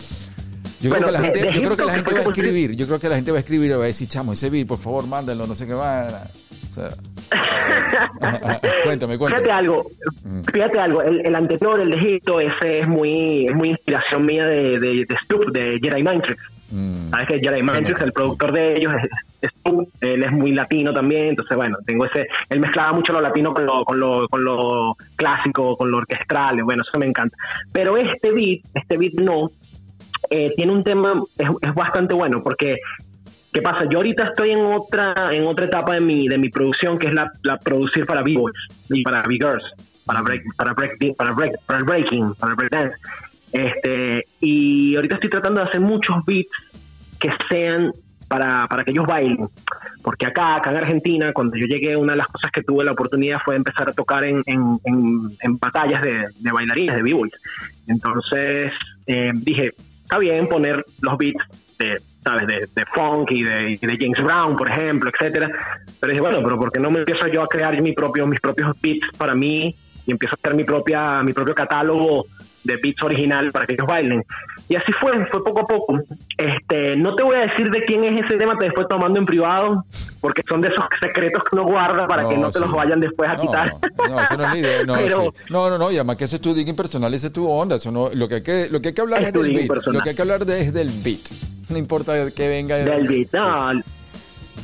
Yo Bueno, creo que la gente, yo creo que la gente va a escribir, yo creo que la gente va a escribir y va a decir, chamo, ese beat, por favor, mándenlo, no sé qué va. O sea, cuéntame, Fíjate cuéntame. algo, Mm. fíjate algo, el, el anterior, el de Egipto, ese es muy, es muy inspiración mía de, de, de Stoop, de Jedi Matrix. Mm. Sabes que Jedi Matrix, sí. el productor de ellos, es, es él es muy latino también, entonces bueno, tengo ese, él mezclaba mucho lo latino con lo, con lo, con lo clásico, con lo orquestral, bueno, eso me encanta. Pero este beat, este beat no, eh, tiene un tema, es, es bastante bueno, porque ¿Qué pasa? Yo ahorita estoy en otra en otra etapa de mi de mi producción que es la, la producir para b-boys y para b-girls, para break para break para break para breaking, para breakdance. Este, y ahorita estoy tratando de hacer muchos beats que sean para, para que ellos bailen. Porque acá, acá en Argentina, cuando yo llegué, una de las cosas que tuve la oportunidad fue empezar a tocar en, en, en- en batallas de, de bailarines, de b-boys. Entonces eh, dije, está bien poner los beats de, ¿sabes? De, de funk y de, de James Brown, por ejemplo, etcétera. Pero dije, bueno, pero ¿por qué no me empiezo yo a crear mi propio, mis propios beats para mí y empiezo a hacer mi propia, mi propio catálogo de beats original para que ellos bailen? Y así fue, fue poco a poco. Este, no te voy a decir de quién es ese tema, te después tomando en privado, porque son de esos secretos que uno guarda para que no te sí. los vayan después a No, quitar. No, eso no es la idea. No, Pero- sí. no, no, no, y además que ese es tu digging personal, ese es tu onda. Eso no, lo, que hay que, lo que hay que hablar Es es, del beat. personal. Lo que hay que hablar de, es del beat. No importa que venga Del beat. No,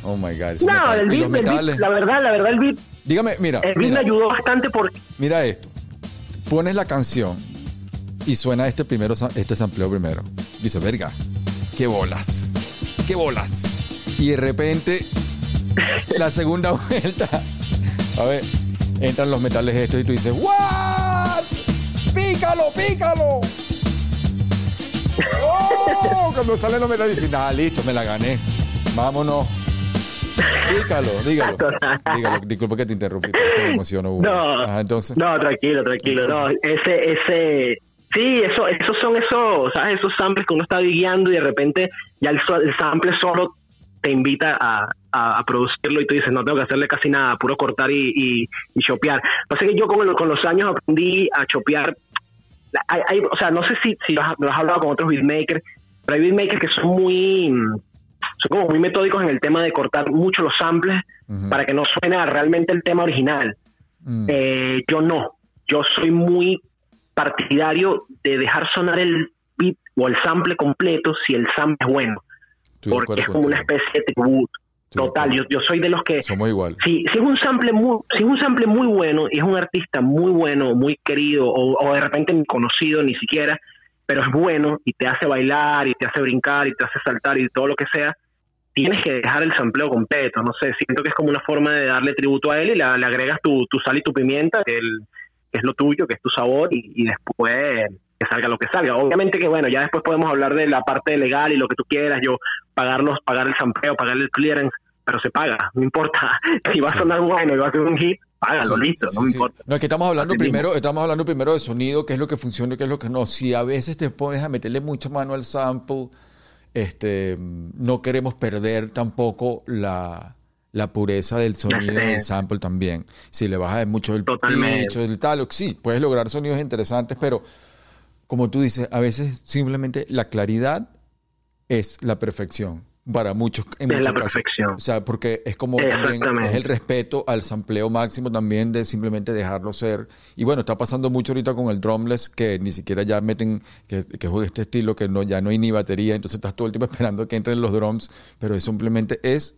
Oh my God. no, metal. el beat, el beat, la verdad, la verdad, el beat, Dígame, mira, el beat me ayudó bastante porque mira esto. Pones la canción y suena este primero, este sampleo primero. Dice, verga, qué bolas, qué bolas. Y de repente, la segunda vuelta, a ver, entran los metales estos y tú dices, ¿what? ¡Pícalo, pícalo! ¡Oh! Cuando salen los metales dicen, ah, listo, me la gané. Vámonos. Dígalo, dígalo. Dígalo, disculpa que te interrumpí, me emociono. Hugo. No, Ajá, entonces. no, tranquilo, tranquilo. No, ese, ese, sí, eso, esos son esos, ¿sabes? Esos samples que uno está guiando y de repente ya el, sample solo te invita a, a, a producirlo y tú dices, no tengo que hacerle casi nada, puro cortar y, y, y chopear. Pasa que yo con, el- con los años aprendí a chopear. Hay, hay- o sea, no sé si, si lo has, lo has hablado con otros beatmakers, pero hay beatmakers que son muy, son como muy metódicos en el tema de cortar mucho los samples para que no suene a realmente el tema original. Mm. Eh, yo no. Yo soy muy partidario de dejar sonar el beat o el sample completo si el sample es bueno. Estoy porque es como una especie de tributo. Total, yo, yo soy de los que Somos igual. si, si es un sample muy si es un sample muy bueno y es un artista muy bueno muy querido o, o de repente ni conocido ni siquiera pero es bueno y te hace bailar y te hace brincar y te hace saltar y todo lo que sea tienes que dejar el sampleo completo no sé siento que es como una forma de darle tributo a él y la- le agregas tu, tu sal y tu pimienta que, el- que es lo tuyo que es tu sabor y, y después que salga lo que salga obviamente que bueno ya después podemos hablar de la parte legal y lo que tú quieras yo pagarlos pagar el sampleo pagar el clearance pero se paga, no importa. Si va a sonar bueno y va a ser un hit, págalo, Sí, listo, sí, no me sí. importa. No, es que estamos hablando primero, estamos hablando primero de sonido, qué es lo que funciona y qué es lo que no. Si a veces te pones a meterle mucha mano al sample, este, no queremos perder tampoco la, la pureza del sonido del sample también. Si le bajas mucho el Totalmente. pitch, el tal, sí, puedes lograr sonidos interesantes, pero como tú dices, a veces simplemente la claridad es la perfección para muchos en Es la casos. perfección. O sea, porque es como también es el respeto al sampleo máximo también de simplemente dejarlo ser. Y bueno, está pasando mucho ahorita con el drumless que ni siquiera ya meten que, que juegue este estilo que no ya no hay ni batería, entonces estás todo el tiempo esperando que entren los drums, pero es simplemente es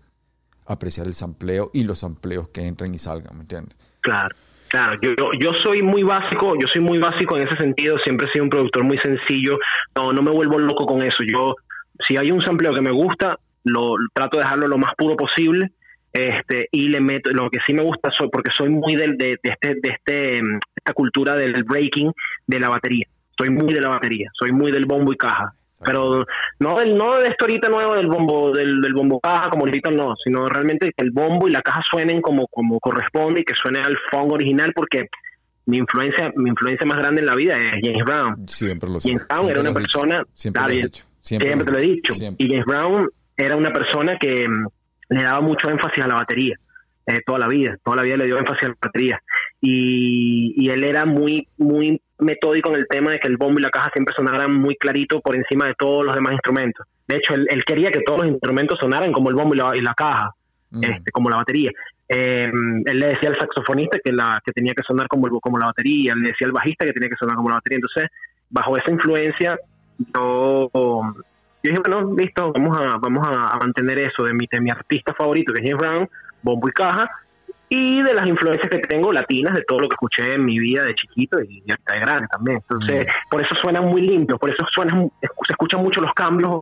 apreciar el sampleo y los sampleos que entren y salgan, ¿me entiendes? Claro, claro. Yo, yo, yo soy muy básico, yo soy muy básico en ese sentido. Siempre he sido un productor muy sencillo. No, no me vuelvo loco con eso. Yo, si hay un sampleo que me gusta, lo trato de dejarlo lo más puro posible. Este, y le meto, lo que sí me gusta, soy, porque soy muy del, de, de este, de este, mm, esta cultura del breaking de la batería. Soy muy de la batería, soy muy del bombo y caja. Pero no del, no de esto ahorita nuevo del bombo, del, del bombo caja como ahorita no, sino realmente que el bombo y la caja suenen como, como corresponde y que suene al funk original porque mi influencia, mi influencia más grande en la vida es James Brown. Siempre lo. James Brown Siempre era una has dicho. persona, Siempre lo bien, dicho. Siempre, lo te lo he dicho. Siempre. Y James Brown era una persona que mm, le daba mucho énfasis a la batería, eh, toda la vida, toda la vida le dio énfasis a la batería. Y, y él era muy, muy metódico en el tema de que el bombo y la caja siempre sonaran muy clarito por encima de todos los demás instrumentos. De hecho, él, él quería que todos los instrumentos sonaran como el bombo y la, y la caja, Mm. este, como la batería. Eh, él le decía al saxofonista que, la, que tenía que sonar como, el- como la batería, él le decía al bajista que tenía que sonar como la batería. Entonces, bajo esa influencia, yo, yo dije, bueno, listo, vamos a, vamos a, mantener eso de mi, de mi artista favorito, que es James Brown, bombo y caja, y de las influencias que tengo latinas, de todo lo que escuché en mi vida de chiquito y, hasta de grande también. Entonces, por eso suenan muy limpios, por eso suenan, se escuchan mucho los cambios,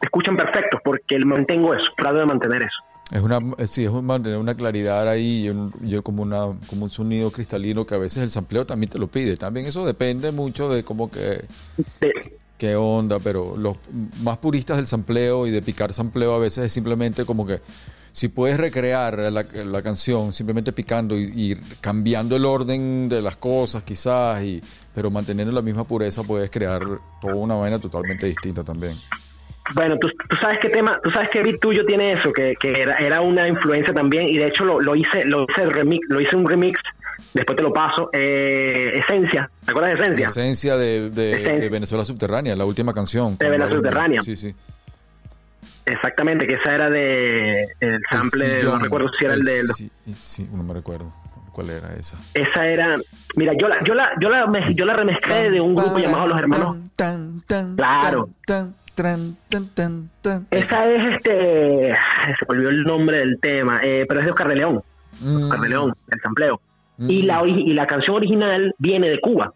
se escuchan perfectos, porque mantengo eso, trato de mantener eso. Es una, sí, es un mantener una claridad ahí y un, y como, una, como un sonido cristalino que a veces el sampleo también te lo pide. También eso depende mucho de cómo que, De- qué onda, pero los más puristas del sampleo y de picar sampleo a veces es simplemente como que si puedes recrear la, canción simplemente picando y, cambiando el orden de las cosas quizás, y, pero manteniendo la misma pureza puedes crear toda una vaina totalmente distinta también. Bueno, tú, sabes qué tema, tú sabes qué beat tuyo tiene eso, que, era, una influencia también, y de hecho lo, lo hice, lo hice remix, lo hice un remix, después te lo paso, eh, Esencia, ¿te acuerdas de Esencia? esencia de, de- Esencia. de Venezuela Subterránea, la última canción. De Venezuela Subterránea. Sí, sí. Exactamente, que esa era de el sample, El no sillón, recuerdo si era el de sí, sí, no me recuerdo cuál era esa. esa era, mira, yo la, yo la, yo la, yo la remezclé de un grupo llamado Los Hermanos. Tan, tan, Claro. tan, tan, tan, tan, tan. Esa es este, se me olvidó el nombre del tema, eh, pero es de Oscar de León, Mm, Oscar de León, el sampleo. Mm. y la ori- y la canción original viene de Cuba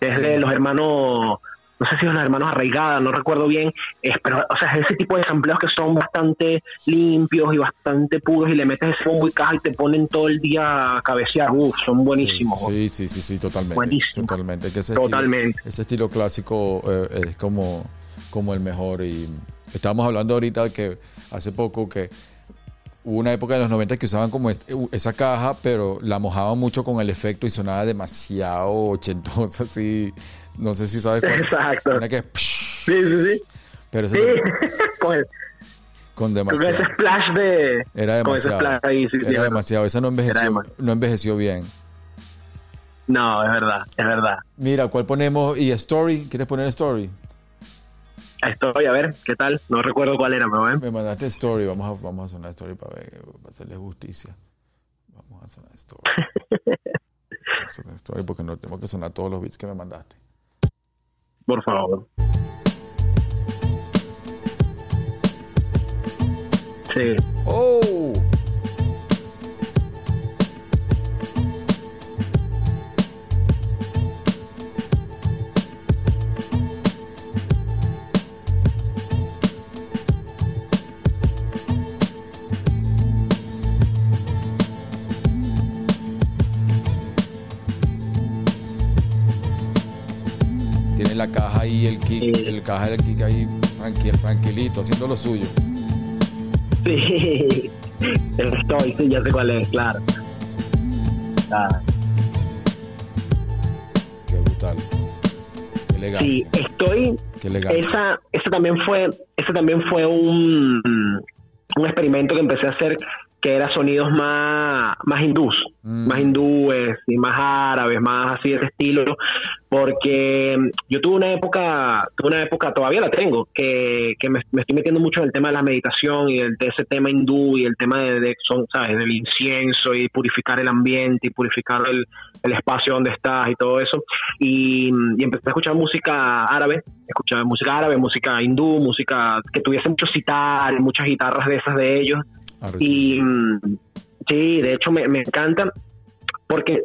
es de los hermanos no sé si es los hermanos Arraigada no recuerdo bien es, pero o sea es ese tipo de sampleos que son bastante limpios y bastante puros y le metes ese bombo y caja y te ponen todo el día a cabecear son buenísimos Sí, sí, sí, sí, totalmente. Buenísimo. Totalmente. Que ese Totalmente. Estilo, ese estilo clásico eh, es como, como el mejor. Y estábamos hablando ahorita que hace poco que hubo una época de los 90 que usaban como este- esa caja, pero la mojaban mucho con el efecto y sonaba demasiado ochentosa, así. No sé si sabes cuál. Exacto. Una que, sí sí sí pero sí con, el- con con demasiado. ese splash de Era con ese demasiado. splash ahí sí, sí, Era demasiado. Esa no envejeció, demasiado. no envejeció bien. no es verdad es verdad Mira, ¿cuál ponemos? ¿Y Story? ¿Quieres poner Story? A ver qué tal no recuerdo cuál era pero bueno Me mandaste Story, vamos a, vamos a sonar Story para, ver, para hacerle justicia. Vamos a sonar Story. Vamos a sonar Story porque no tengo que sonar todos los beats que me mandaste. por favor sí ¡Oh! La caja ahí, el kick, Sí. el caja del kick ahí tranqui- tranquilito, haciendo lo suyo. Sí, estoy, sí, ya sé cuál es, claro. Ah, Qué brutal. Qué elegancia. sí, estoy. Qué elegancia. Esa, esa también fue, ese también fue un, un experimento que empecé a hacer que era sonidos más, más hindús, Mm. más hindúes y más árabes, más así de ese estilo, porque yo tuve una época, tuve una época, todavía la tengo, que, que me, me estoy metiendo mucho en el tema de la meditación y el, de ese tema hindú y el tema de, de son, ¿sabes? del incienso y purificar el ambiente y purificar el, el espacio donde estás y todo eso. Y, y empecé a escuchar música árabe, escuchaba música árabe, música hindú, música que tuviese mucho citar, muchas guitarras de esas de ellos. Y mm, sí, de hecho me, me encanta porque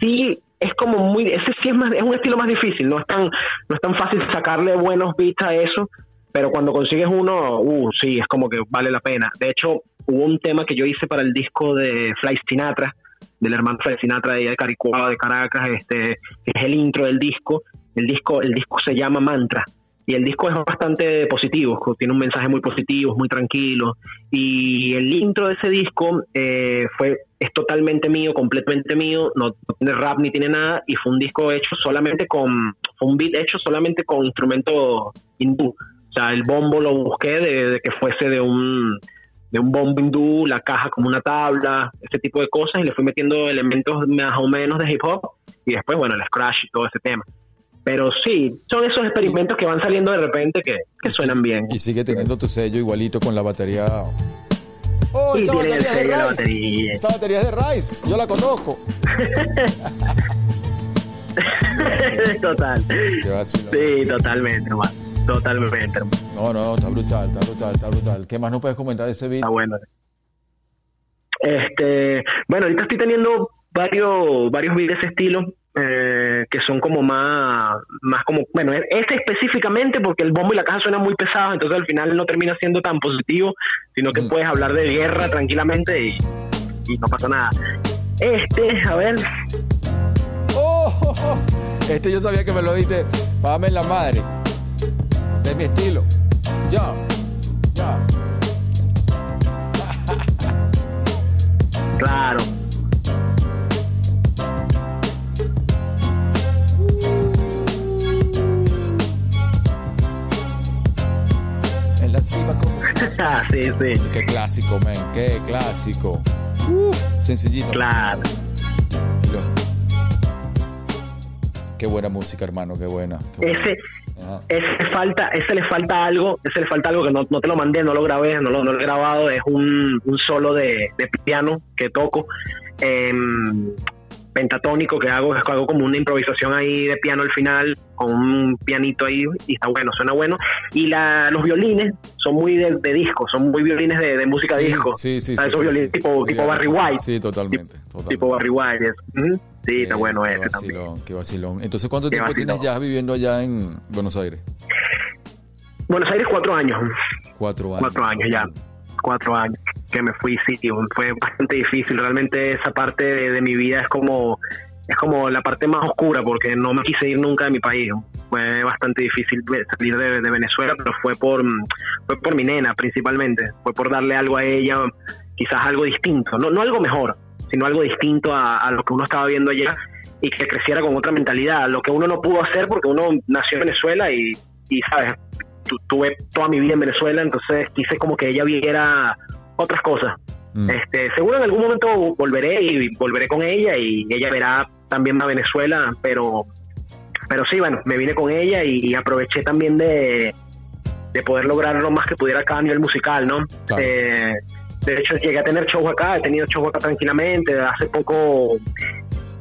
sí es como muy, ese sí es más, es un estilo más difícil, no es tan, no es tan fácil sacarle buenos beats a eso, pero cuando consigues uno, uh, sí, es como que vale la pena. De hecho, hubo un tema que yo hice para el disco de Fly Sinatra, del hermano Fly Sinatra de, de Caricuaba, de Caracas, este, que es el intro del disco. El disco, el disco se llama Mantra. Y el disco es bastante positivo, tiene un mensaje muy positivo, muy tranquilo. Y el intro de ese disco eh, fue es totalmente mío, completamente mío, no, no tiene rap ni tiene nada, y fue un disco hecho solamente con, fue un beat hecho solamente con instrumentos hindú. O sea, el bombo lo busqué de, de que fuese de un, de un bombo hindú, la caja como una tabla, ese tipo de cosas, y le fui metiendo elementos más o menos de hip hop, y después, bueno, el scratch y todo ese tema. Pero sí, son esos experimentos que van saliendo de repente que, que suenan bien. Y sigue teniendo tu sello igualito con la batería. Oh, Y esa tiene el batería es sello de la batería. Esa batería es de Rice. Yo la conozco. Total. Sí, totalmente, hermano. Totalmente, hermano. No, no, está brutal, está brutal, está brutal. ¿Qué más nos puedes comentar de ese beat? Está bueno. Este, bueno, ahorita estoy teniendo varios varios beats de ese estilo eh, que son como más más como bueno, este específicamente porque el bombo y la caja suenan muy pesados, entonces al final no termina siendo tan positivo, sino que Mm. puedes hablar de guerra tranquilamente y, y no pasa nada. Este, a ver, Oh, oh, oh. Este yo sabía que me lo diste. Págame la madre. Este es mi estilo. Ya. Ya. claro. sí, sí, Qué clásico, men. Qué clásico. Uf, sencillito. claro. Qué buena música, hermano. Qué buena. qué buena. Ese ese falta, ese le falta algo, ese le falta algo que no, no te lo mandé, no lo grabé, no lo, no lo he grabado, es un, un solo de, de piano que toco, em, pentatónico que hago, hago como una improvisación ahí de piano al final, con un pianito ahí, y está bueno, suena bueno, y la, los violines son muy de, de disco, son muy violines de, de música Sí, disco, Sí, sí, O sea, sí. esos sí, violines sí. tipo, Sí, tipo Barry White, Sí, totalmente. totalmente. tipo Barry White, sí, está Eh, bueno qué este también. vacilón, Qué vacilón. Entonces, ¿cuánto Qué tiempo vacilón. tienes ya viviendo allá en Buenos Aires? Buenos Aires cuatro años. Cuatro años. Cuatro años ya. Cuatro años que me fui, sí, fue bastante difícil. Realmente esa parte de, de mi vida es como es como la parte más oscura porque no me quise ir nunca de mi país. Fue bastante difícil salir de, de Venezuela, pero fue por fue por mi nena principalmente. Fue por darle algo a ella, quizás algo distinto, no, no algo mejor, sino algo distinto a, a lo que uno estaba viendo allá y que creciera con otra mentalidad, lo que uno no pudo hacer porque uno nació en Venezuela y, y sabes, tu- tuve toda mi vida en Venezuela, entonces quise como que ella viera otras cosas. Mm. Este, seguro en algún momento volveré y volveré con ella y ella verá también a Venezuela, pero pero sí, bueno, me vine con ella y aproveché también de, de poder lograr lo más que pudiera acá a nivel musical, ¿no? Claro. Eh, de hecho, llegué a tener shows acá, he tenido shows acá tranquilamente. Hace poco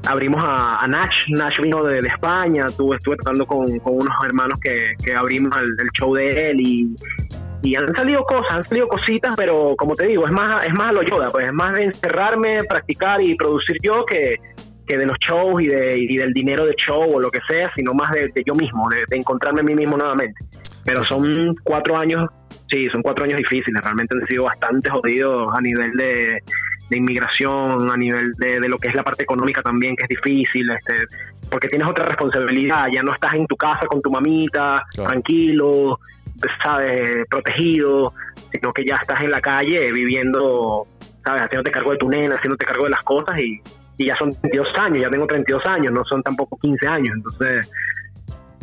abrimos a, a Nach, Nach vino de, de España, estuve, estuve tratando con, con unos hermanos que, que abrimos el, el show de él y, y han salido cosas, han salido cositas, pero como te digo, es más, es más a lo Yoda, pues es más de encerrarme, practicar y producir yo que, que de los shows y, de, y del dinero de show o lo que sea, sino más de, de yo mismo, de, de encontrarme a mí mismo nuevamente. Pero son cuatro años, sí, son cuatro años difíciles, realmente han sido bastante jodidos a nivel de, de inmigración, a nivel de, de lo que es la parte económica también, que es difícil, este, porque tienes otra responsabilidad, ya no estás en tu casa con tu mamita, Claro. tranquilo, sabes, protegido, sino que ya estás en la calle viviendo, sabes, haciéndote cargo de tu nena, haciéndote cargo de las cosas y, y ya son 32 años, ya tengo 32 años, no son tampoco 15 años, entonces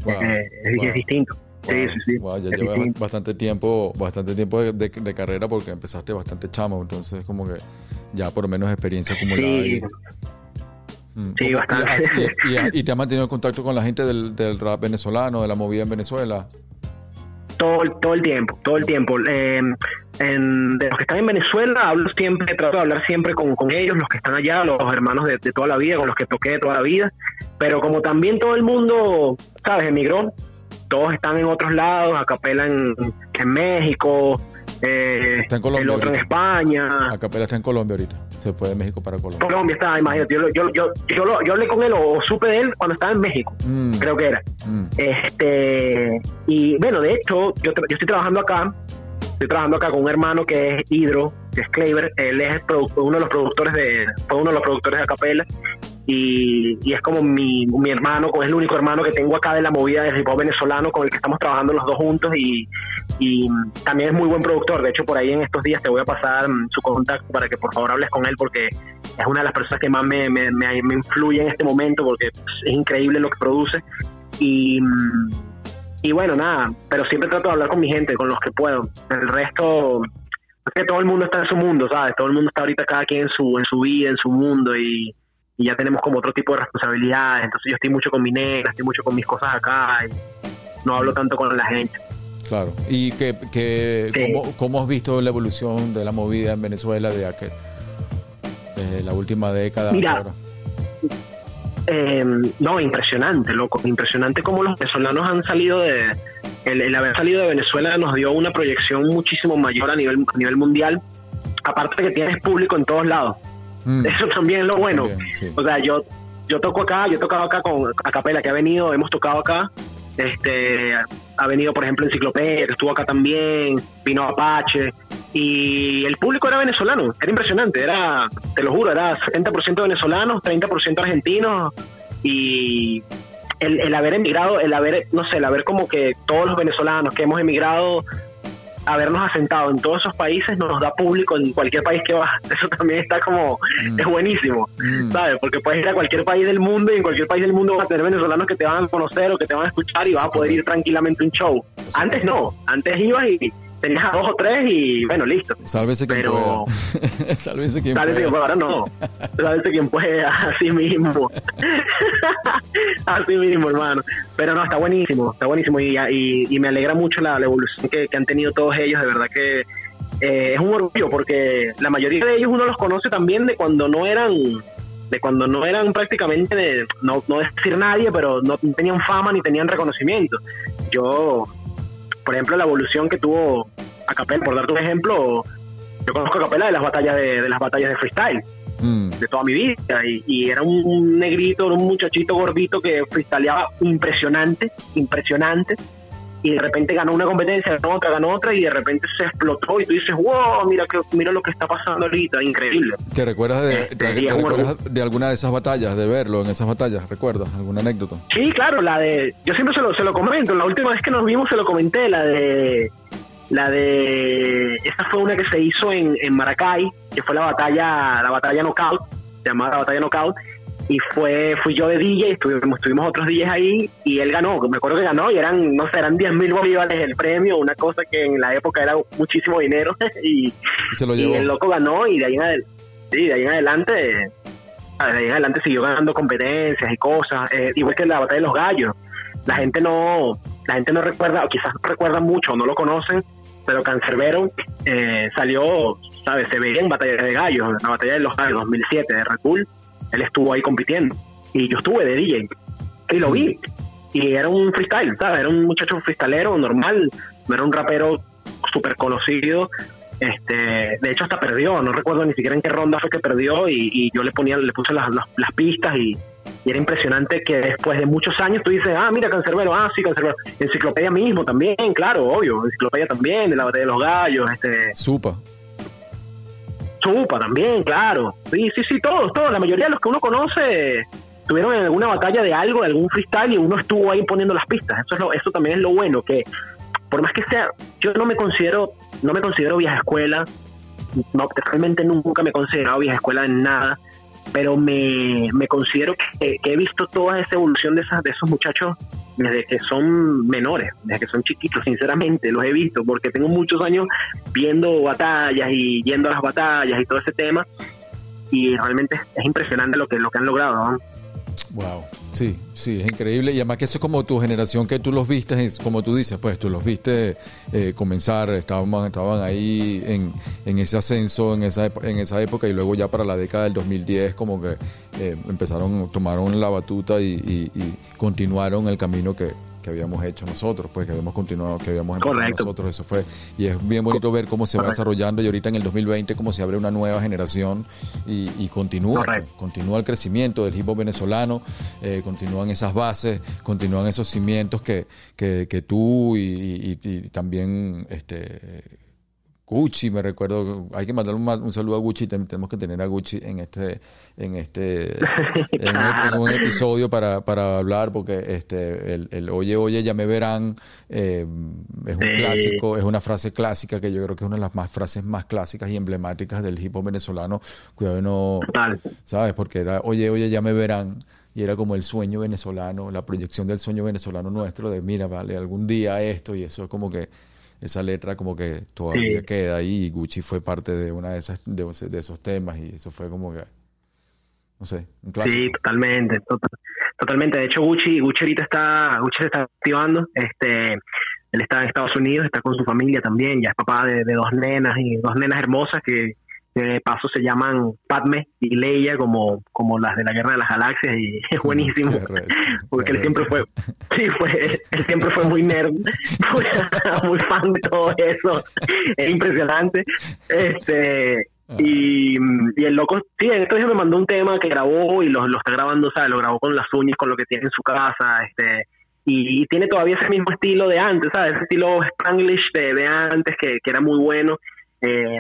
Wow, eh, es, wow, es distinto. Sí, wow, sí, sí. ya es llevas distinto. bastante tiempo, bastante tiempo de, de- de carrera porque empezaste bastante chamo, entonces como que ya por lo menos experiencia acumulada. Sí. ahí. Mm, Sí, ¿cómo- bastante. Y, y- y- y te has mantenido en contacto con la gente del, del rap venezolano, de la movida en Venezuela. Todo, todo el tiempo, todo el tiempo. En- de los que están en Venezuela, hablo siempre, trato de hablar siempre con, con ellos, los que están allá, los hermanos de, de toda la vida, con los que toqué de toda la vida. Pero como también todo el mundo, ¿sabes? Emigró, todos están en otros lados, a capela en México, eh, Está en Colombia el otro en. España. Acapela está en Colombia ahorita. Se fue de México para Colombia. Colombia está, imagínate, yo, yo, yo, yo, yo hablé con él o, o supe de él cuando estaba en México, Mm, creo que era. mm, Este, y bueno, de hecho, yo, yo estoy trabajando acá, estoy trabajando acá con un hermano que es Hidro, que es Claver, él es el uno de los productores de, fue uno de los productores de Acapella, y, y es como mi, mi hermano, es el único hermano que tengo acá de la movida del hip hop venezolano con el que estamos trabajando los dos juntos y, también es muy buen productor, de hecho por ahí en estos días te voy a pasar mm, su contacto para que por favor hables con él porque es una de las personas que más me, me, me, me influye en este momento porque es increíble lo que produce y, mm, y bueno, nada, pero siempre trato de hablar con mi gente, con los que puedo. El resto, es que todo el mundo está en su mundo, ¿sabes? Todo el mundo está ahorita cada quien en su, en su vida, en su mundo y, y ya tenemos como otro tipo de responsabilidades. Entonces yo estoy mucho con mi negra, estoy mucho con mis cosas acá y no hablo tanto con la gente. Claro. ¿Y que, que Sí. ¿cómo, cómo has visto la evolución de la movida en Venezuela de aquel, desde la última década? Mira, ahora? Eh, no, impresionante, loco. Impresionante cómo los venezolanos han salido de. El, el haber salido de Venezuela nos dio una proyección muchísimo mayor a nivel, a nivel mundial. Aparte de que tienes público en todos lados. Mm, Eso también es lo bueno. también, sí. O sea, yo, yo toco acá, yo he tocado acá con Acapela, que ha venido, hemos tocado acá. Este, ha venido, por ejemplo, Enciclopedia, que estuvo acá también, vino Apache. Y el público era venezolano, era impresionante, era, te lo juro, era 70% venezolanos, 30% argentinos. Y el, el haber emigrado, el haber, no sé, el haber como que todos los venezolanos que hemos emigrado, habernos asentado en todos esos países nos da público en cualquier país que vas. Eso también está como, Mm. es buenísimo. Mm. ¿sabes? Porque puedes ir a cualquier país del mundo y en cualquier país del mundo vas a tener venezolanos que te van a conocer o que te van a escuchar y vas a poder ir tranquilamente a un show. Antes no, antes ibas y tenías a dos o tres y bueno, listo. Sálvese quien Pero- pueda. Sálvese quien Sálvese quien pueda. pueda, ahora no. Sálvese quien pueda, así mismo. así mismo, hermano. Pero no, está buenísimo, está buenísimo y, y- y me alegra mucho la, la evolución que, que han tenido todos ellos. De verdad que eh, es un orgullo porque la mayoría de ellos uno los conoce también de cuando no eran de cuando no eran prácticamente de, no, no decir nadie pero no tenían fama ni tenían reconocimiento yo por ejemplo la evolución que tuvo Acapella por darte un ejemplo yo conozco a Acapella de las batallas de, de las batallas de freestyle Mm, de toda mi vida y, y era un negrito, era un muchachito gordito que freestyleaba impresionante, impresionante y de repente ganó una competencia, ganó otra, ganó otra y de repente se explotó y tú dices, wow, mira, que, mira lo que está pasando ahorita, increíble. ¿Te recuerdas, de, Este, te- te recuerdas de alguna de esas batallas, de verlo en esas batallas? ¿Recuerdas alguna anécdota? Sí, claro, la de, yo siempre se lo, se lo comento, la última vez que nos vimos se lo comenté, la de, la de, esa fue una que se hizo en, en Maracay, que fue la batalla, la batalla knockout, se llamaba la batalla knockout, y fue, fui yo de DJ, estuvimos, estuvimos otros DJs ahí, y él ganó, me acuerdo que ganó, y eran, no sé, eran 10 mil bolívares el premio, una cosa que en la época era muchísimo dinero, y, Y se lo y llevó. el loco ganó y de ahí en, adel- sí, de ahí en adelante ah, de ahí en adelante siguió ganando competencias y cosas eh, igual que la batalla de los gallos. La gente no la gente no recuerda o quizás recuerda mucho no lo conocen pero Cancerbero eh, salió sabes se veía en batallas de gallos la batalla de los gallos 2007 de Red Bull él estuvo ahí compitiendo. Y yo estuve de DJ y lo vi. Y era un freestyle sabes era un muchacho freestylero normal. No era un rapero súper conocido este, de hecho hasta perdió, no recuerdo ni siquiera en qué ronda fue que perdió. Y, y yo le ponía, le puse las, las, las pistas y, y era impresionante que después de muchos años tú dices, ah, mira, Cancerbero, ah, sí, Cancerbero. Enciclopedia mismo también, claro, obvio, Enciclopedia también, de la batalla de los gallos, este, Supa. Supa también, claro. Sí, sí, sí, todos, todos, la mayoría de los que uno conoce tuvieron en alguna batalla de algo, de algún freestyle y uno estuvo ahí poniendo las pistas. Eso es lo, eso también es lo bueno, que por más que sea, yo no me considero, no me considero vieja escuela, no, realmente nunca me he considerado vieja escuela en nada, pero me, me considero que, he visto toda esa evolución de, esas, de esos muchachos desde que son menores, desde que son chiquitos, sinceramente, los he visto, porque tengo muchos años viendo batallas y yendo a las batallas y todo ese tema, y realmente es, es impresionante lo que, lo que han logrado. Wow, sí, sí, es increíble. Y además que eso es como tu generación que tú los viste, como tú dices, pues tú los viste eh, comenzar, estaban, estaban ahí en, en ese ascenso, en esa, en esa época y luego ya para la década del 2010 como que eh, empezaron, tomaron la batuta y, y- y continuaron el camino que, que habíamos hecho nosotros, pues que habíamos continuado, que habíamos empezado Correcto. nosotros, eso fue. Y es bien bonito ver cómo se va Correcto. desarrollando y ahorita en el 2020 cómo se abre una nueva generación y, y continúa, pues, continúa el crecimiento del hip hop venezolano, eh, continúan esas bases, continúan esos cimientos que, que, que tú y, y- y también este Gucci, me recuerdo, hay que mandarle un, saludo a Gucci, tem- tenemos que tener a Gucci en este, en este, en, un, en un episodio para, para hablar, porque este, el, el Oye, oye, ya me verán, eh, es un Sí. clásico, es una frase clásica que yo creo que es una de las más frases más clásicas y emblemáticas del hip hop venezolano, cuidado no, Total. ¿sabes? Porque era, oye, oye, ya me verán. Y era como el sueño venezolano, la proyección del sueño venezolano nuestro de, mira, vale, algún día esto y eso es como que esa letra como que todavía Sí. queda ahí y Gucci fue parte de una de esas de esos temas y eso fue como que no sé, un clásico. Sí, totalmente, total- totalmente. De hecho, Gucci, Gucci ahorita está, Gucci se está activando. Este, él está en Estados Unidos, está con su familia también. Ya es papá de, de dos nenas y dos nenas hermosas que, que de paso se llaman Padme y Leia como, como las de la Guerra de las Galaxias y es buenísimo. Porque él siempre fue, sí, fue, él siempre fue muy nerd, muy, muy fan de todo eso. Es impresionante. Este, y, y el loco, sí, en estos días me mandó un tema que grabó y lo, lo está grabando, sea, lo grabó con las uñas, con lo que tiene en su casa, este, y, y tiene todavía ese mismo estilo de antes, ¿sabes? Ese estilo Spanglish de, de antes, que, que era muy bueno. Eh,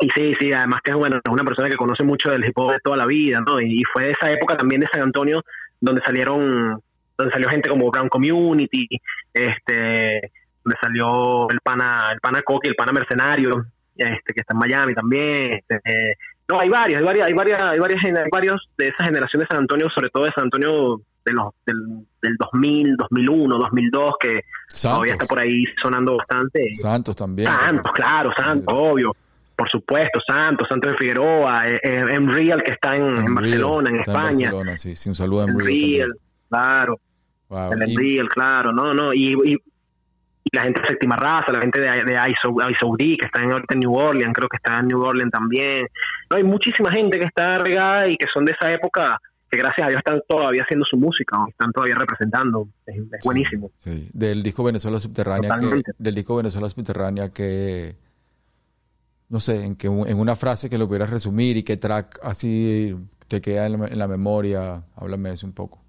y sí, sí, además que es bueno, es una persona que conoce mucho del hip hop de toda la vida, ¿no? Y, fue de esa época también de San Antonio donde salieron, donde salió gente como Brown Community, este, donde salió el pana, el pana Coqui, el pana Mercenario, este, que está en Miami también, este, eh, no, hay varios, hay varias, hay varias, hay varias, hay varios de esa generación de San Antonio, sobre todo de San Antonio de los, del, del 2000, 2001, 2002, que todavía está por ahí sonando bastante. Santos también. Santos, claro, Santos, obvio. Por supuesto, Santos, Santos de Figueroa, eh, eh, en Real, que está en, en Barcelona, en España. Barcelona, sí, sí, un saludo a En Real. Real, también. claro. Wow, El claro, no, no. Y, y, y la gente de Séptima Raza, la gente de, de ISO, ISOD, que está en, en New Orleans, creo que está en New Orleans también. No, hay muchísima gente que está regada y que son de esa época que gracias a Dios están todavía haciendo su música, están todavía representando. Es, es buenísimo. Sí, del disco Venezuela Subterránea, que, del disco Venezuela Subterránea que, no sé, en que en una frase que lo pudieras resumir y qué track así te queda en la, en la memoria, háblame de eso un poco.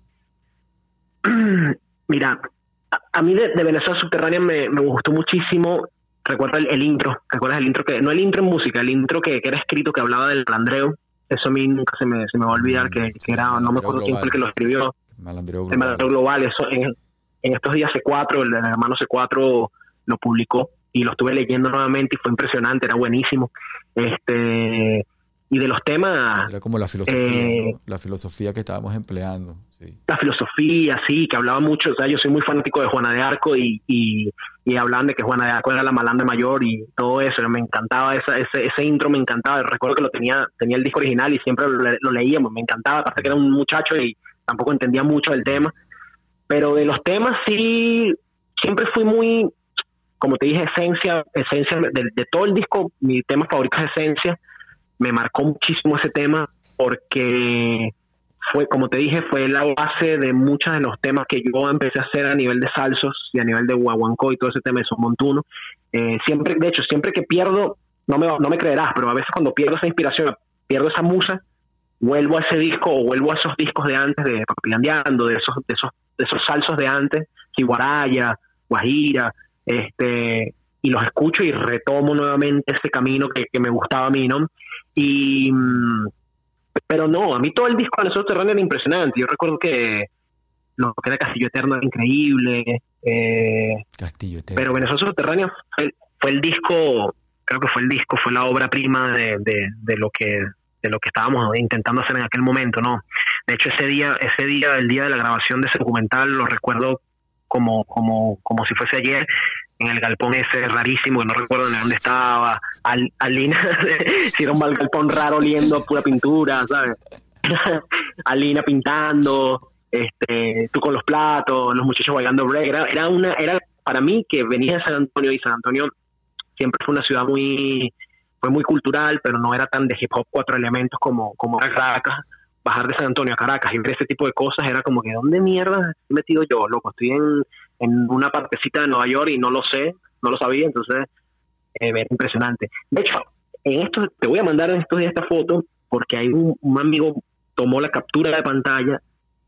Mira, a, a mí de, de Venezuela Subterránea me, me gustó muchísimo. Recuerda el, el intro, ¿recuerdas el intro que, no el intro en música, el intro que, que era escrito que hablaba del malandreo? Eso a mí nunca se me, se me va a olvidar, que, que era, no me acuerdo quién fue el que lo escribió, Malandreo el Global. malandreo global. Eso en, en estos días C4, el, hermano C4 lo publicó y lo estuve leyendo nuevamente y fue impresionante, era buenísimo. Este, y de los temas, Era como la filosofía, Eh, ¿no? la filosofía que estábamos empleando. Sí. la filosofía, sí, que hablaba mucho, o sea, yo soy muy fanático de Juana de Arco y, y, y hablaban de que Juana de Arco era la malandra mayor y todo eso, me encantaba esa, ese, ese intro, me encantaba, recuerdo que lo tenía, tenía el disco original y siempre lo, lo leíamos, me encantaba, aparte que era un muchacho y tampoco entendía mucho del tema, pero de los temas sí, siempre fui muy, como te dije, esencia, esencia, de, todo el disco, mi tema favorito es esencia, me marcó muchísimo ese tema porque fue, como te dije, fue la base de muchos de los temas que yo empecé a hacer a nivel de salsos y a nivel de guaguancó y todo ese tema de son montuno. Eh, siempre, de hecho, siempre que pierdo, no me, no me creerás, pero a veces cuando pierdo esa inspiración, pierdo esa musa, vuelvo a ese disco o vuelvo a esos discos de antes de Papilandeando, de esos, de esos, de esos salsos de antes, Ciguaraya, Guajira, este, y los escucho y retomo nuevamente ese camino que, que me gustaba a mí, ¿no? Y, mm, pero no, a mí todo el disco de Venezuela Subterránea era impresionante. Yo recuerdo que lo que era Castillo Eterno era increíble, eh, Castillo Eterno. pero Venezuela Subterránea fue, fue el disco, creo que fue el disco, fue la obra prima de, de, de lo que de lo que estábamos intentando hacer en aquel momento, ¿no? De hecho, ese día, ese día, el día de la grabación de ese documental, lo recuerdo como, como, como si fuese ayer, en el galpón ese rarísimo, que no recuerdo ni dónde estaba, Al, Alina, si era un galpón raro oliendo pura pintura, ¿sabes? Alina pintando, este, tú con los platos, los muchachos bailando break, era, era una, era para mí que venía de San Antonio y San Antonio siempre fue una ciudad muy, fue muy cultural, pero no era tan de hip hop cuatro elementos como, como Caracas. Bajar de San Antonio a Caracas y ver ese tipo de cosas era como que, ¿dónde mierda estoy metido yo, loco? Estoy en, en una partecita de Nueva York y no lo sé, no lo sabía, entonces eh, impresionante. De hecho, en esto, te voy a mandar en estos días esta foto porque hay un, un amigo tomó la captura de pantalla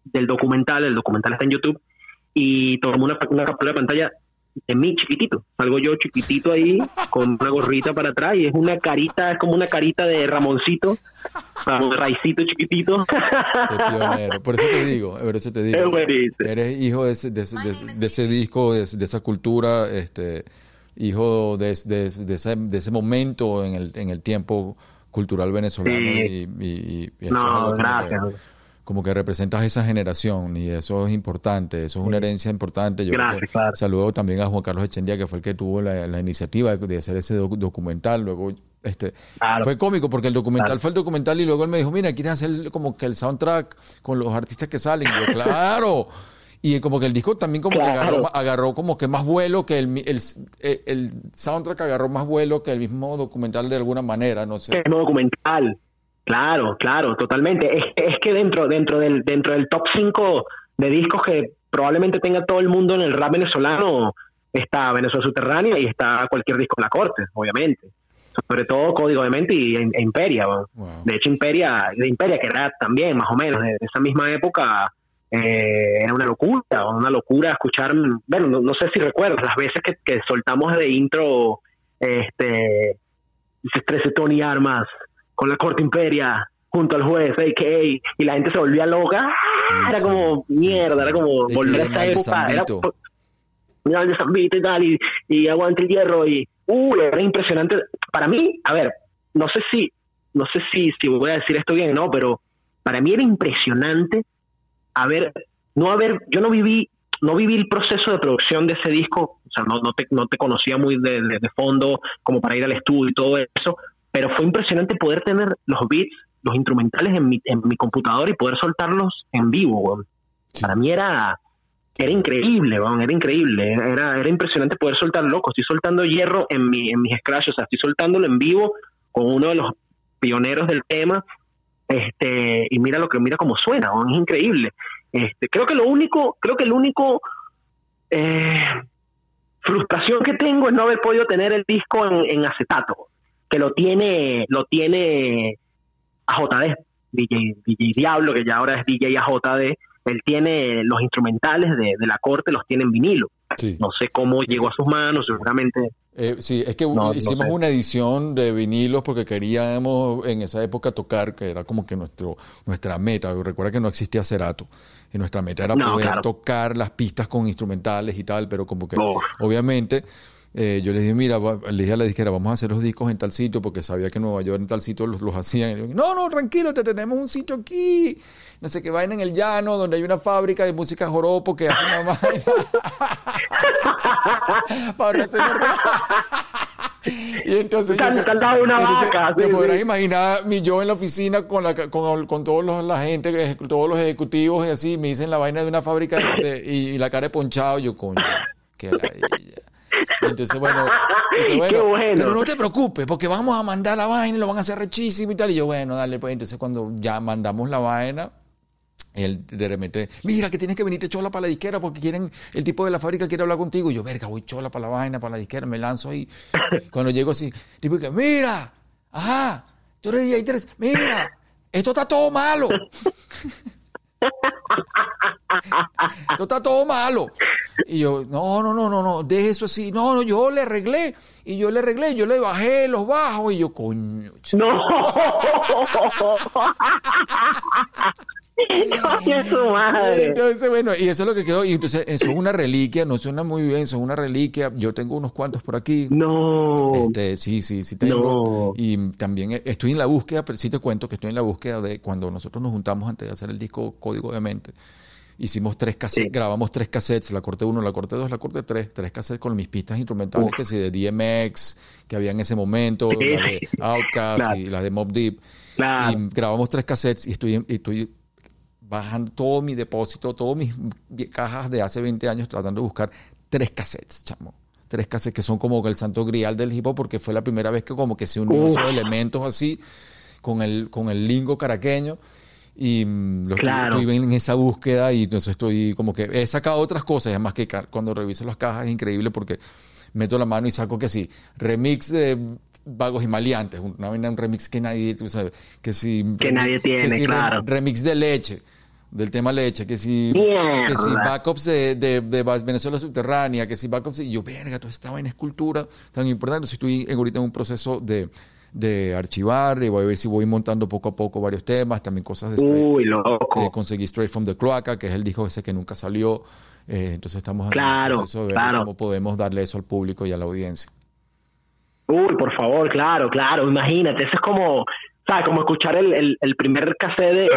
del documental, el documental está en YouTube, y tomó una, una captura de pantalla de mí chiquitito. Salgo yo chiquitito ahí con una gorrita para atrás y es una carita, es como una carita de Ramoncito, Ramón Raicito chiquitito. Qué. Por eso te digo, por eso te digo. Eres hijo de ese, de ese, de- de ese disco, de, de esa cultura, este, hijo de, de- de ese, de ese momento en el, en el tiempo cultural venezolano. Sí. Y, y- y eso es No, que- gracias. Como que representas esa generación y eso es importante, eso es una herencia importante. Yo Gracias, claro. saludo también a Juan Carlos Echendía, que fue el que tuvo la, la iniciativa de, de hacer ese doc- documental. Luego, este, Claro. fue cómico porque el documental Claro. fue el documental y luego él me dijo, mira, ¿quieres hacer como que el soundtrack con los artistas que salen? Y yo, claro. Y como que el disco también como que agarró, agarró como que más vuelo que el, el, el, el soundtrack agarró más vuelo que el mismo documental de alguna manera, no sé. no documental. Claro, claro, totalmente. Es, es que dentro, dentro del, dentro del top 5 de discos que probablemente tenga todo el mundo en el rap venezolano, está Venezuela Subterránea y está cualquier disco en la corte, obviamente. Sobre todo Código de Mente y e- e Imperia. Wow. De hecho, Imperia, de Imperia, que era también más o menos de, esa misma época, eh, era una locura, una locura escuchar, bueno, no, no sé si recuerdas las veces que, que soltamos de intro, este, Tony Armas con la corte Imperia junto al juez, a.k.a. y la gente se volvía loca, ¡ah! era como sí, mierda, sí. era como volver a esa época, era Zambito. de San Vito y tal, y, y aguante el hierro, y uh, era impresionante. Para mí, a ver, no sé si, no sé si, si voy a decir esto bien, no, pero para mí era impresionante haber, no haber, yo no viví, no viví el proceso de producción de ese disco, o sea, no, no te, no te conocía muy de, de- de fondo como para ir al estudio y todo eso, pero fue impresionante poder tener los beats, los instrumentales en mi, en mi computadora y poder soltarlos en vivo, weón. Para mí era, era increíble, weón, era increíble, era, era impresionante poder soltar loco. Estoy soltando hierro en, mi, en mis scratches, o sea, estoy soltándolo en vivo con uno de los pioneros del tema, este, y mira lo que, mira cómo suena, weón, es increíble. Este, creo que lo único, creo que el único eh, frustración que tengo es no haber podido tener el disco en, en acetato, que lo tiene, lo tiene AJD, DJ, DJ Diablo, que ya ahora es DJ AJD, él tiene los instrumentales de, de la corte, los tiene en vinilo. Sí. No sé cómo llegó a sus manos, seguramente. Eh, sí, es que No, no hicimos sé. una edición de vinilos porque queríamos en esa época tocar, que era como que nuestro, nuestra meta. Recuerda que no existía Cerato. Y nuestra meta era No, poder claro. tocar las pistas con instrumentales y tal, pero como que obviamente eh, yo les dije, mira, le dije a la disquera, vamos a hacer los discos en tal sitio porque sabía que en Nueva York en tal sitio los, los hacían. Y yo, no, no, tranquilo, te tenemos un sitio aquí. No sé qué vaina en el llano, donde hay una fábrica de música joropo que hace una vaina. Para hacer Y entonces yo- dado una entonces, vaca, Te sí, podrás sí. imaginar mi yo en la oficina con la con, con todos los, la gente, todos los ejecutivos y así, me dicen la vaina de una fábrica de- y, y la cara de ponchado, yo coño, qué ladilla. Entonces, bueno, pero no te preocupes, porque vamos a mandar la vaina y lo van a hacer rechísimo y tal. Y yo, bueno, dale, pues entonces cuando ya mandamos la vaina, él de repente, mira que tienes que venirte chola para la disquera porque quieren, el tipo de la fábrica quiere hablar contigo. Y yo, verga, voy chola para la vaina, para la disquera, me lanzo ahí. Cuando llego así, tipo que, mira, ajá, tú eres DJ 3, mira, esto está todo malo. Esto está todo malo. Y yo, no, no, no, no, no, deje eso así. No, no, yo le arreglé. Y yo le arreglé, yo le bajé los bajos. Y yo, coño. ch- No. Su madre. Entonces, bueno, y eso es lo que quedó. Y entonces, eso es una reliquia, no suena muy bien, eso es una reliquia. Yo tengo unos cuantos por aquí. No. Este, sí, sí, sí tengo. No. Y también eh, estoy en la búsqueda, pero sí te cuento que estoy en la búsqueda de cuando nosotros nos juntamos antes de hacer el disco Código de Mente. Hicimos tres cassettes, Sí. grabamos tres cassettes, la corte 1, la corte 2, la corte 3, tres cassettes con mis pistas instrumentales, Uf. que sí, de DMX, que había en ese momento, Sí, las de Claro. y las de Mob Deep. Claro. Y grabamos tres cassettes y estoy, y estoy bajando todo mi depósito, todas mis cajas de hace 20 años tratando de buscar tres cassettes, chamo. Tres cassettes que son como el santo grial del hip hop porque fue la primera vez que como que se unió esos elementos así con el, con el lingo caraqueño. Y mm, lo estoy- Claro. estoy, en esa búsqueda y entonces estoy como que he sacado otras cosas, además que cuando reviso las cajas es increíble porque meto la mano y saco que sí, remix de Vagos y Maleantes, una un remix que nadie, tú sabes, que sí, Que nadie tiene, claro. remix de leche, del tema leche, que si, Mierda. que si backups de, de, de Venezuela subterránea, que si backups, y yo, verga, toda esta vaina es cultura tan importante, entonces estoy en- ahorita en un proceso de, de archivar y voy a ver si voy montando poco a poco varios temas, también cosas de Uy, eh, loco. conseguí Straight from the Cloaca, que es el disco ese que nunca salió, eh, entonces estamos en Claro, el proceso de ver claro. cómo podemos darle eso al público y a la audiencia. Uy, por favor, claro, claro, imagínate, eso es como, ¿sabes? Como escuchar el, el, el primer cassette de,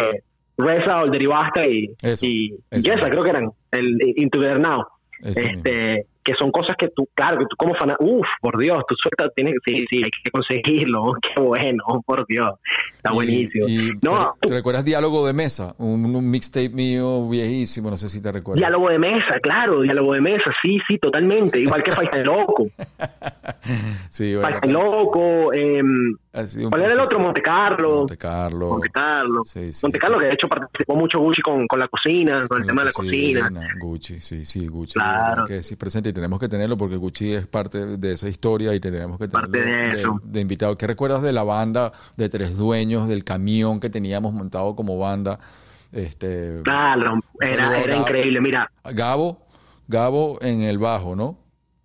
Reza, Older y Basta y, y. Yesa, creo que eran, el Into the Now. Eso este, que son cosas que tú, claro, que tú como fan, uff, por Dios, tú sueltas, tienes, sí, sí, hay que conseguirlo, qué bueno, por Dios, está Y- buenísimo. y no, ¿te, te recuerdas Diálogo de Mesa? Un, un mixtape mío viejísimo, no sé si te recuerdas. diálogo de mesa, claro, diálogo de mesa, sí, sí, totalmente, igual que Fight Loco, Sí, bueno, Loco, eh, ¿cuál era el otro? Monte Carlo. Monte Carlo. Monte Carlo. Sí, sí. Monte Carlo, que de hecho participó mucho Gucci con, con la cocina, con el tema de la cocina. Gucci, sí, sí, Gucci. Claro. Que sí, presente y tenemos que tenerlo porque Gucci es parte de esa historia y tenemos que tenerlo Parte de eso. de invitado. ¿Qué recuerdas de la banda de tres dueños, del camión que teníamos montado como banda? Este, Claro, era, era Gabo. increíble. Mira, Gabo, Gabo en el bajo, ¿no?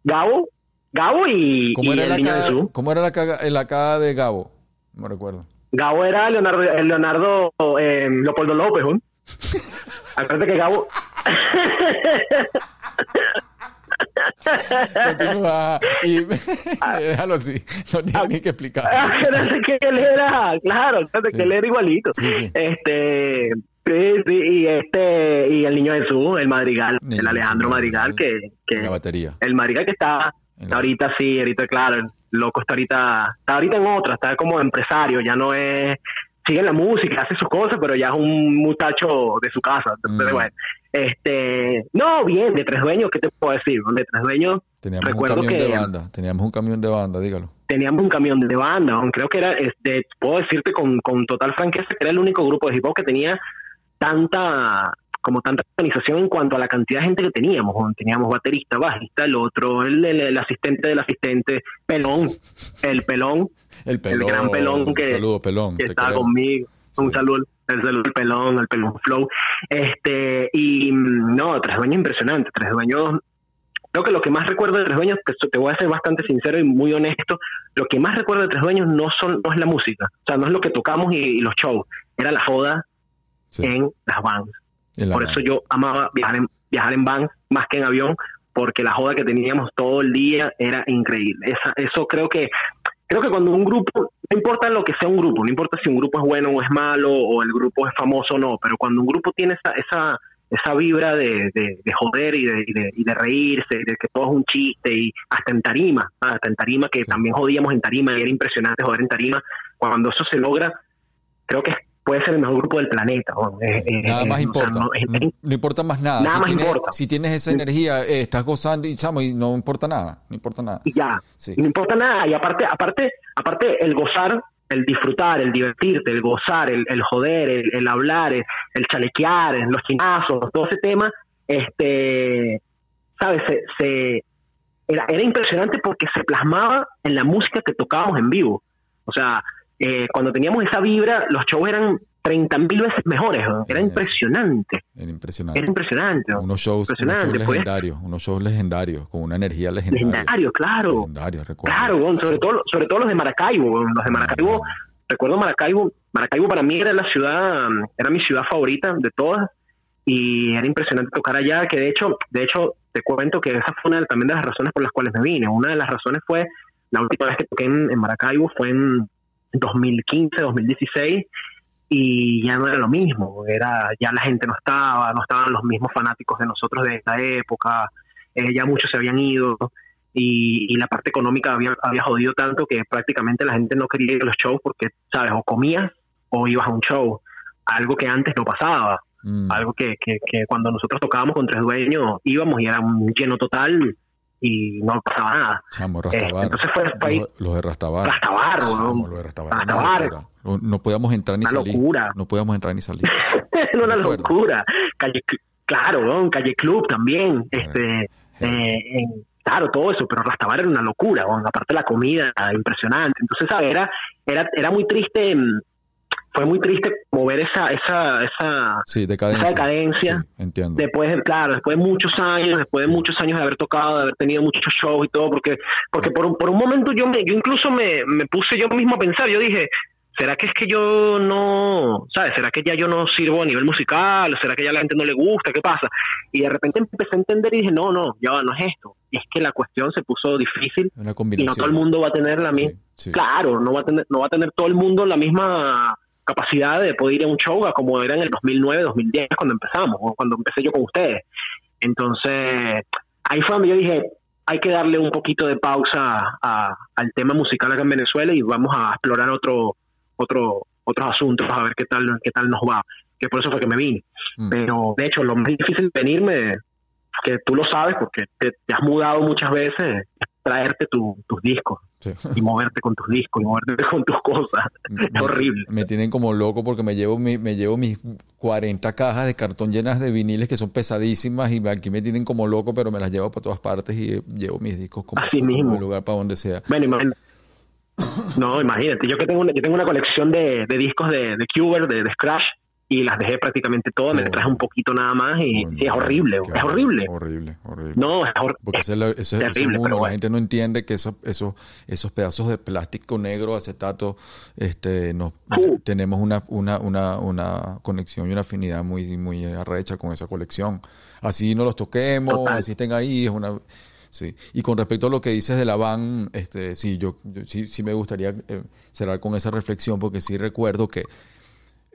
Gabo, Gabo y, ¿Cómo y era, el la niño caga, Jesús. ¿Cómo era la caga, la caga de Gabo? No recuerdo. Gabo era Leonardo, Leonardo eh, Leopoldo López, ¿no? Acuérdate que Gabo. Continúa y déjalo así, no tiene ni que explicar. Acuérdate que él era, claro, acuérdate Sí. que él era igualito. Sí, sí. Este. Sí, sí, y este, y el niño Jesús, el Madrigal, el Alejandro Jesús, Madrigal, que, que la batería. el Madrigal que está la- ahorita sí, ahorita claro, el loco está ahorita, está ahorita en otra, está como empresario, ya no es, sigue en la música, hace sus cosas, pero ya es un muchacho de su casa. Entonces, Mm. bueno, este, no, bien, de tres dueños, ¿qué te puedo decir? De tres dueños, Teníamos un recuerdo camión que de banda, teníamos un camión de banda, dígalo. teníamos un camión de banda, aunque creo que era, este, puedo decirte con, con total franqueza que era el único grupo de hip hop que tenía tanta como tanta organización en cuanto a la cantidad de gente que teníamos. Teníamos baterista, bajista, el otro, el, el- el asistente del asistente, pelón, el pelón, El pelón. gran pelón que- Saludo, pelón. que te estaba queremos. conmigo. Un saludo, el pelón, al pelón flow. Este, y mm, no, tres dueños impresionantes, tres dueños. Creo que lo que más recuerdo de tres dueños, que te voy a ser bastante sincero y muy honesto, lo que más recuerdo de tres dueños no son, no es la música, o sea, no es lo que tocamos y, y los shows, era la joda Sí, en las vans. en la Por banda. eso yo amaba viajar en, viajar en van más que en avión, porque la joda que teníamos todo el día era increíble. Esa, eso creo que creo que cuando un grupo, no importa lo que sea un grupo, no importa si un grupo es bueno o es malo, o el grupo es famoso o no, pero cuando un grupo tiene esa, esa, esa vibra de, de, de joder y de, y, de, y de reírse, de que todo es un chiste, y hasta en tarima, ¿ah? hasta en tarima, que Sí. también jodíamos en tarima, y era impresionante joder en tarima, cuando eso se logra, creo que puede ser el mejor grupo del planeta. Eh, eh, Nada eh, más importa. no, es- no, no importa más nada. Nada si más tienes, importa. Si tienes esa energía, eh, estás gozando y chamo, y no importa nada. No importa nada. y ya. Sí. No importa nada. Y aparte, aparte, aparte el gozar, el disfrutar, el divertirte, el gozar, el, el joder, el, el hablar, el, el chalequear, los chinazos, todo ese tema, este, ¿sabes? Se, se- era, era impresionante porque se plasmaba en la música que tocábamos en vivo. O sea, eh, cuando teníamos esa vibra, los shows eran 30 mil veces mejores. ¿no? Era impresionante. Era impresionante. Era impresionante. ¿no? Unos shows, unos impresionante, shows pues. legendarios, unos shows legendarios, con una energía legendaria. Legendario, claro. Legendario, recuerdo. Claro, sobre todo, sobre todo los de Maracaibo, los de Maracaibo, recuerdo Maracaibo, Maracaibo para mí era la ciudad, era mi ciudad favorita de todas y era impresionante tocar allá, que de hecho, de hecho te cuento que esa fue una de- también de las razones por las cuales me vine. Una de las razones fue la última vez que toqué en, en Maracaibo fue en 2015, 2016 y ya no era lo mismo, era ya la gente no estaba, no estaban los mismos fanáticos de nosotros de esta época, eh, ya muchos se habían ido y, y la parte económica había, había jodido tanto que prácticamente la gente no quería ir a los shows porque, ¿sabes? O comías o ibas a un show, algo que antes no pasaba, Mm. algo que, que, que cuando nosotros tocábamos con Tres Dueños íbamos y era un lleno total y no pasaba nada. Chamo, Este, Rastabar. entonces fue, Los, los de Rastabar. Rastabar, Chamo, los de Rastabar. Rastabar. No, no podíamos entrar ni Una salir. locura. No podíamos entrar ni salir. Era una locura. Calle, Cl- claro, weón, Calle Club también. Este, Sí. eh, en- claro, todo eso, pero Rastabar era una locura, weón. aparte la comida, impresionante. Entonces, ¿sabes? Era, era, era muy triste, mm, fue muy triste como ver esa, esa, esa, Sí, decadencia. esa decadencia. Sí, entiendo. Después, de- claro, después de muchos años, después de muchos años de haber tocado, de haber tenido muchos shows y todo, porque, porque por, un- por un momento yo me, yo incluso me, me puse yo mismo a pensar, yo dije, ¿será que es que yo no, sabes? ¿Será que ya yo no sirvo a nivel musical? ¿Será que ya a la gente no le gusta? ¿Qué pasa? Y de repente empecé a entender y dije, no, no, ya no es esto. Es que la cuestión se puso difícil Una y no todo el mundo va a tener la misma, Sí, sí. claro, no va a tener, no va a tener todo el mundo la misma capacidad de poder ir a un show como era en el 2009, 2010 cuando empezamos, o cuando empecé yo con ustedes. Entonces, ahí fue donde yo dije, hay que darle un poquito de pausa a- al tema musical acá en Venezuela y vamos a explorar otro, otro, otros asuntos a ver qué tal, qué tal nos va. Que por eso fue que me vine. Mm. Pero de hecho, lo más difícil de venirme, que tú lo sabes porque te, te has mudado muchas veces, es traerte tu- tus discos Sí. y moverte con tus discos y moverte con tus cosas. Es Me- horrible. Me tienen como loco porque me llevo, mi- me llevo mis 40 cajas de cartón llenas de viniles que son pesadísimas y aquí me tienen como loco, pero me las llevo para todas partes y llevo mis discos como, Así mismo. lugar para donde sea. Bueno, imagínate. No, imagínate, yo que tengo una, yo tengo una colección de, de discos de, de Cuber, de, de Scratch, y las dejé prácticamente todas, me Oh. traje un poquito nada más y es horrible, es horrible. Horrible, horrible. No, es, hor- Porque es ese es lo- eso, eso es terrible, uno, pero la bueno. gente no entiende que esos, esos, esos pedazos de plástico negro, acetato, este, nos, Uh. tenemos una, una, una, una conexión y una afinidad muy, muy arrecha con esa colección. Así no los toquemos, Total. así estén ahí, es una... Sí. Y con respecto a lo que dices de la van, este, sí, yo, yo sí, sí me gustaría eh, cerrar con esa reflexión porque sí recuerdo que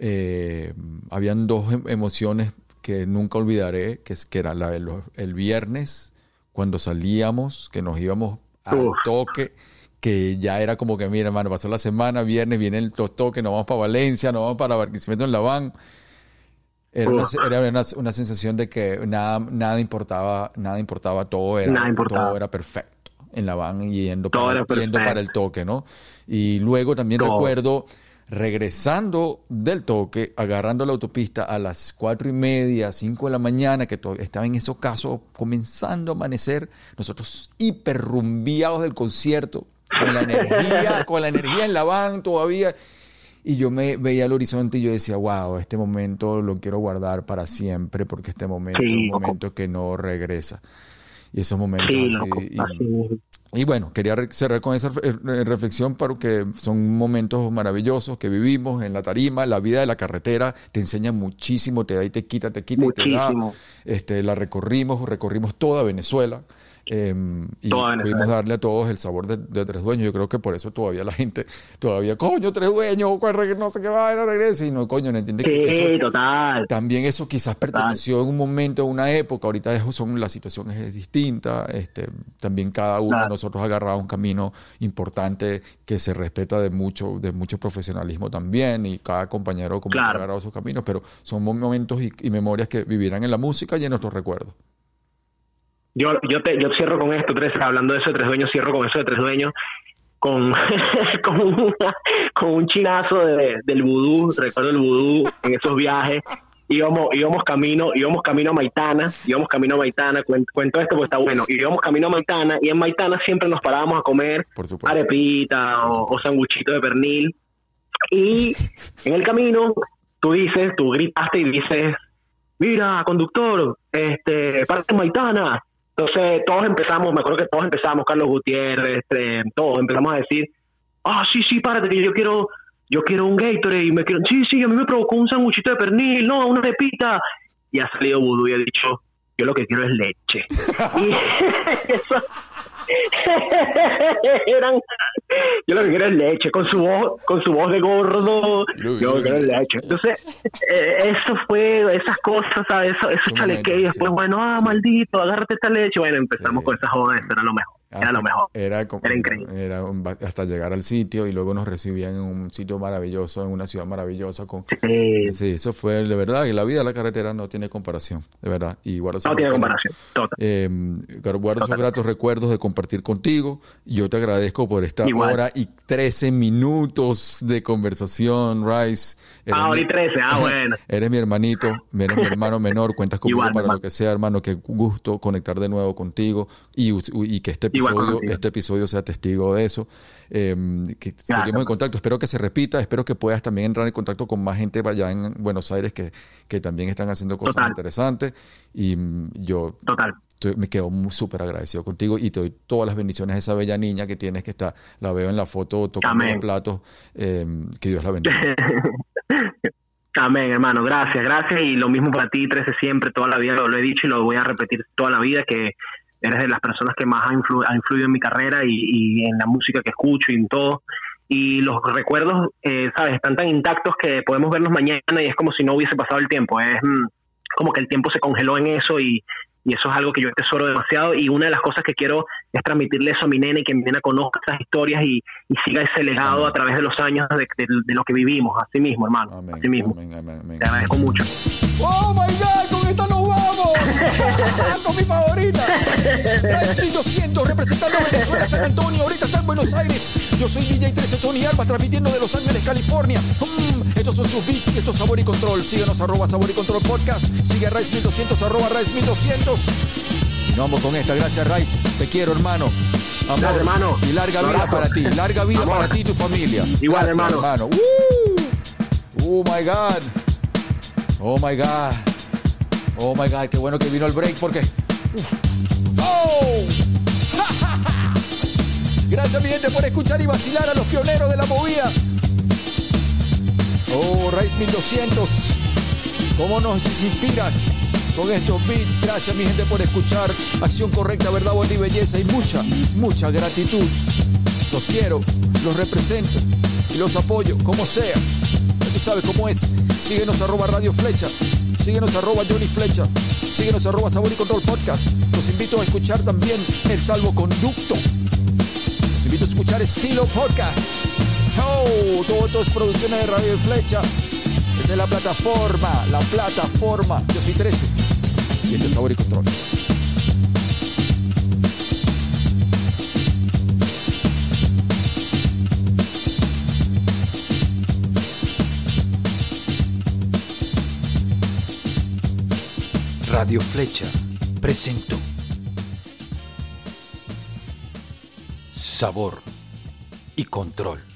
eh, habían dos em- emociones que nunca olvidaré, que, que era la los- el viernes, cuando salíamos, que nos íbamos al Uf. toque, que ya era como que, mira, hermano, pasó la semana, viernes, vienen los toques, nos vamos para Valencia, nos vamos para Barquisimeto en la van. Era, una, era una, una sensación de que nada, nada importaba, nada importaba, todo era, importaba. todo era perfecto en la van y yendo, para, yendo el toque, ¿no? Y luego también Todo. recuerdo regresando del toque, agarrando la autopista a las cuatro y media, cinco de la mañana, que estaba en esos casos comenzando a amanecer, nosotros hiperrumbiados del concierto, con la energía, con la energía en la van todavía. Y yo me veía al horizonte y yo decía, wow, este momento lo quiero guardar para siempre, porque este momento Sí, es un momento que no regresa. Y esos momentos sí, así, y-. y bueno, quería cerrar con esa eh, reflexión porque son momentos maravillosos que vivimos en la tarima, la vida de la carretera te enseña muchísimo, te da y te quita, te quita y te da. Muchísimo. Este, la recorrimos, recorrimos toda Venezuela. Eh, y pudimos darle a todos el sabor de, de Tres Dueños. Yo creo que por eso todavía la gente, todavía, coño, Tres Dueños, reg- no sé qué va, no regrese. Y no, coño, no entiende que eso, Sí, total. también eso quizás perteneció en un momento, en una época, ahorita son, la situación es distinta, este, también cada uno de Claro. nosotros ha agarrado un camino importante que se respeta de mucho, de mucho profesionalismo también, y cada compañero como que ha Claro. agarrado sus caminos, pero son momentos y, y memorias que vivirán en la música y en nuestros recuerdos. Yo, yo, te, yo cierro con esto, tres, hablando de eso de tres dueños, cierro con eso de tres dueños, con, con, una- con un chinazo de- del vudú, recuerdo el vudú en esos viajes, íbamos, íbamos camino, íbamos camino a Maitana, íbamos camino a Maitana, cuen- cuento, esto porque está bueno, íbamos camino a Maitana y en Maitana siempre nos parábamos a comer arepita o, o sanguchito de pernil. Y en el camino, tú dices, tú gritaste y dices, mira, conductor, este, parte Maitana. Entonces todos empezamos, me acuerdo que todos empezamos, Carlos Gutiérrez, este, todos empezamos a decir, ah, sí, sí, párate, que yo quiero, yo quiero un Gatorade y me quiero, sí, sí, a mí me provocó un sanguchito de pernil, no, una arepita. Y ha salido Vudú y ha dicho, yo lo que quiero es leche. y eso, eran yo lo que quiero es leche con su voz con su voz de gordo yo lo que quiero es leche entonces eh, eso fue esas cosas ¿sabes? eso, esos momentos, después sí. bueno ah maldito agárrate esta leche bueno empezamos Sí. con esas jodas era lo mejor era lo mejor Era, como- Era increíble. era hasta llegar al sitio y luego nos recibían en un sitio maravilloso, en una ciudad maravillosa con Sí, Sí, eso fue de verdad. Y la vida de la carretera no tiene comparación, de verdad. Y guardo no tiene comparación total Eh, guardo esos gratos recuerdos de compartir contigo. Yo te agradezco por esta Igual. hora y 13 minutos de conversación, Rice. Eres ah mi- ahora y 13 ah bueno Eres mi hermanito, eres mi hermano menor, cuentas conmigo Igual, para hermano. lo que sea, hermano. Qué gusto conectar de nuevo contigo y, y que este episodio, este episodio sea testigo de eso. Eh, que seguimos en contacto. Espero que se repita. Espero que puedas también entrar en contacto con más gente allá en Buenos Aires que, que también están haciendo cosas Total. interesantes. Y mm, yo total estoy- me quedo súper agradecido contigo y te doy todas las bendiciones a esa bella niña que tienes que está, la veo en la foto tocando Amén. los platos. Eh, que Dios la bendiga. Amén, hermano. Gracias, gracias. Y lo mismo para ti, 13 siempre, toda la vida lo he dicho y lo voy a repetir toda la vida, que eres de las personas que más ha, influ- ha influido en mi carrera y, y en la música que escucho y en todo. y los recuerdos, eh, ¿sabes? Están tan intactos que podemos verlos mañana y es como si no hubiese pasado el tiempo. Es mm, como que el tiempo se congeló en eso y, y eso es algo que yo tesoro demasiado y una de las cosas que quiero es transmitirle eso a mi nena y que mi nena conozca esas historias y, y siga ese legado a través de los años de, de- de lo que vivimos, así mismo, hermano, Amén, así mismo. amén, amén, amén. Te agradezco mucho. ¡Oh my god! ¡Con esta nos ¡Con mi favorita! Rice 200 representando a Venezuela, San Antonio. Ahorita está en Buenos Aires. Yo soy DJ 13 Tony Alba transmitiendo de Los Ángeles, California. Mm, estos son sus beats y esto es Sabor y Control. Síguenos arroba Sabor y Control Podcast. Sigue a Rice 1200 arroba Rice 1200. Y nos vamos con esta. Gracias, Rice. Te quiero, hermano. Amor. Gracias, hermano. Y larga vida para ti. Larga vida Amor. para ti y tu familia. Igual, Gracias, hermano. ¡Woo! Oh my God. Oh my God. Oh my God. Qué bueno que vino el break porque. ¡Oh! Gracias, mi gente, por escuchar y vacilar a los pioneros de la movida. Oh, Rice 1200. ¿Cómo nos inspiras con estos beats? Gracias, mi gente, por escuchar. Acción correcta, verdad, bonita y belleza. Y mucha, mucha gratitud. Los quiero, los represento y los apoyo, como sea. Tú sabes cómo es. Síguenos arroba Radio Flecha. Síguenos arroba Johnny Flecha. Síguenos arroba Sabor y Control Podcast. Los invito a escuchar también El Salvoconducto. Los invito a escuchar Estilo Podcast. Oh, todo esto es producciones de Radio Flecha. Es la plataforma, la plataforma. Yo soy 13. Y esto es Sabor y Control. Radio Flecha presentó Sabor y Control.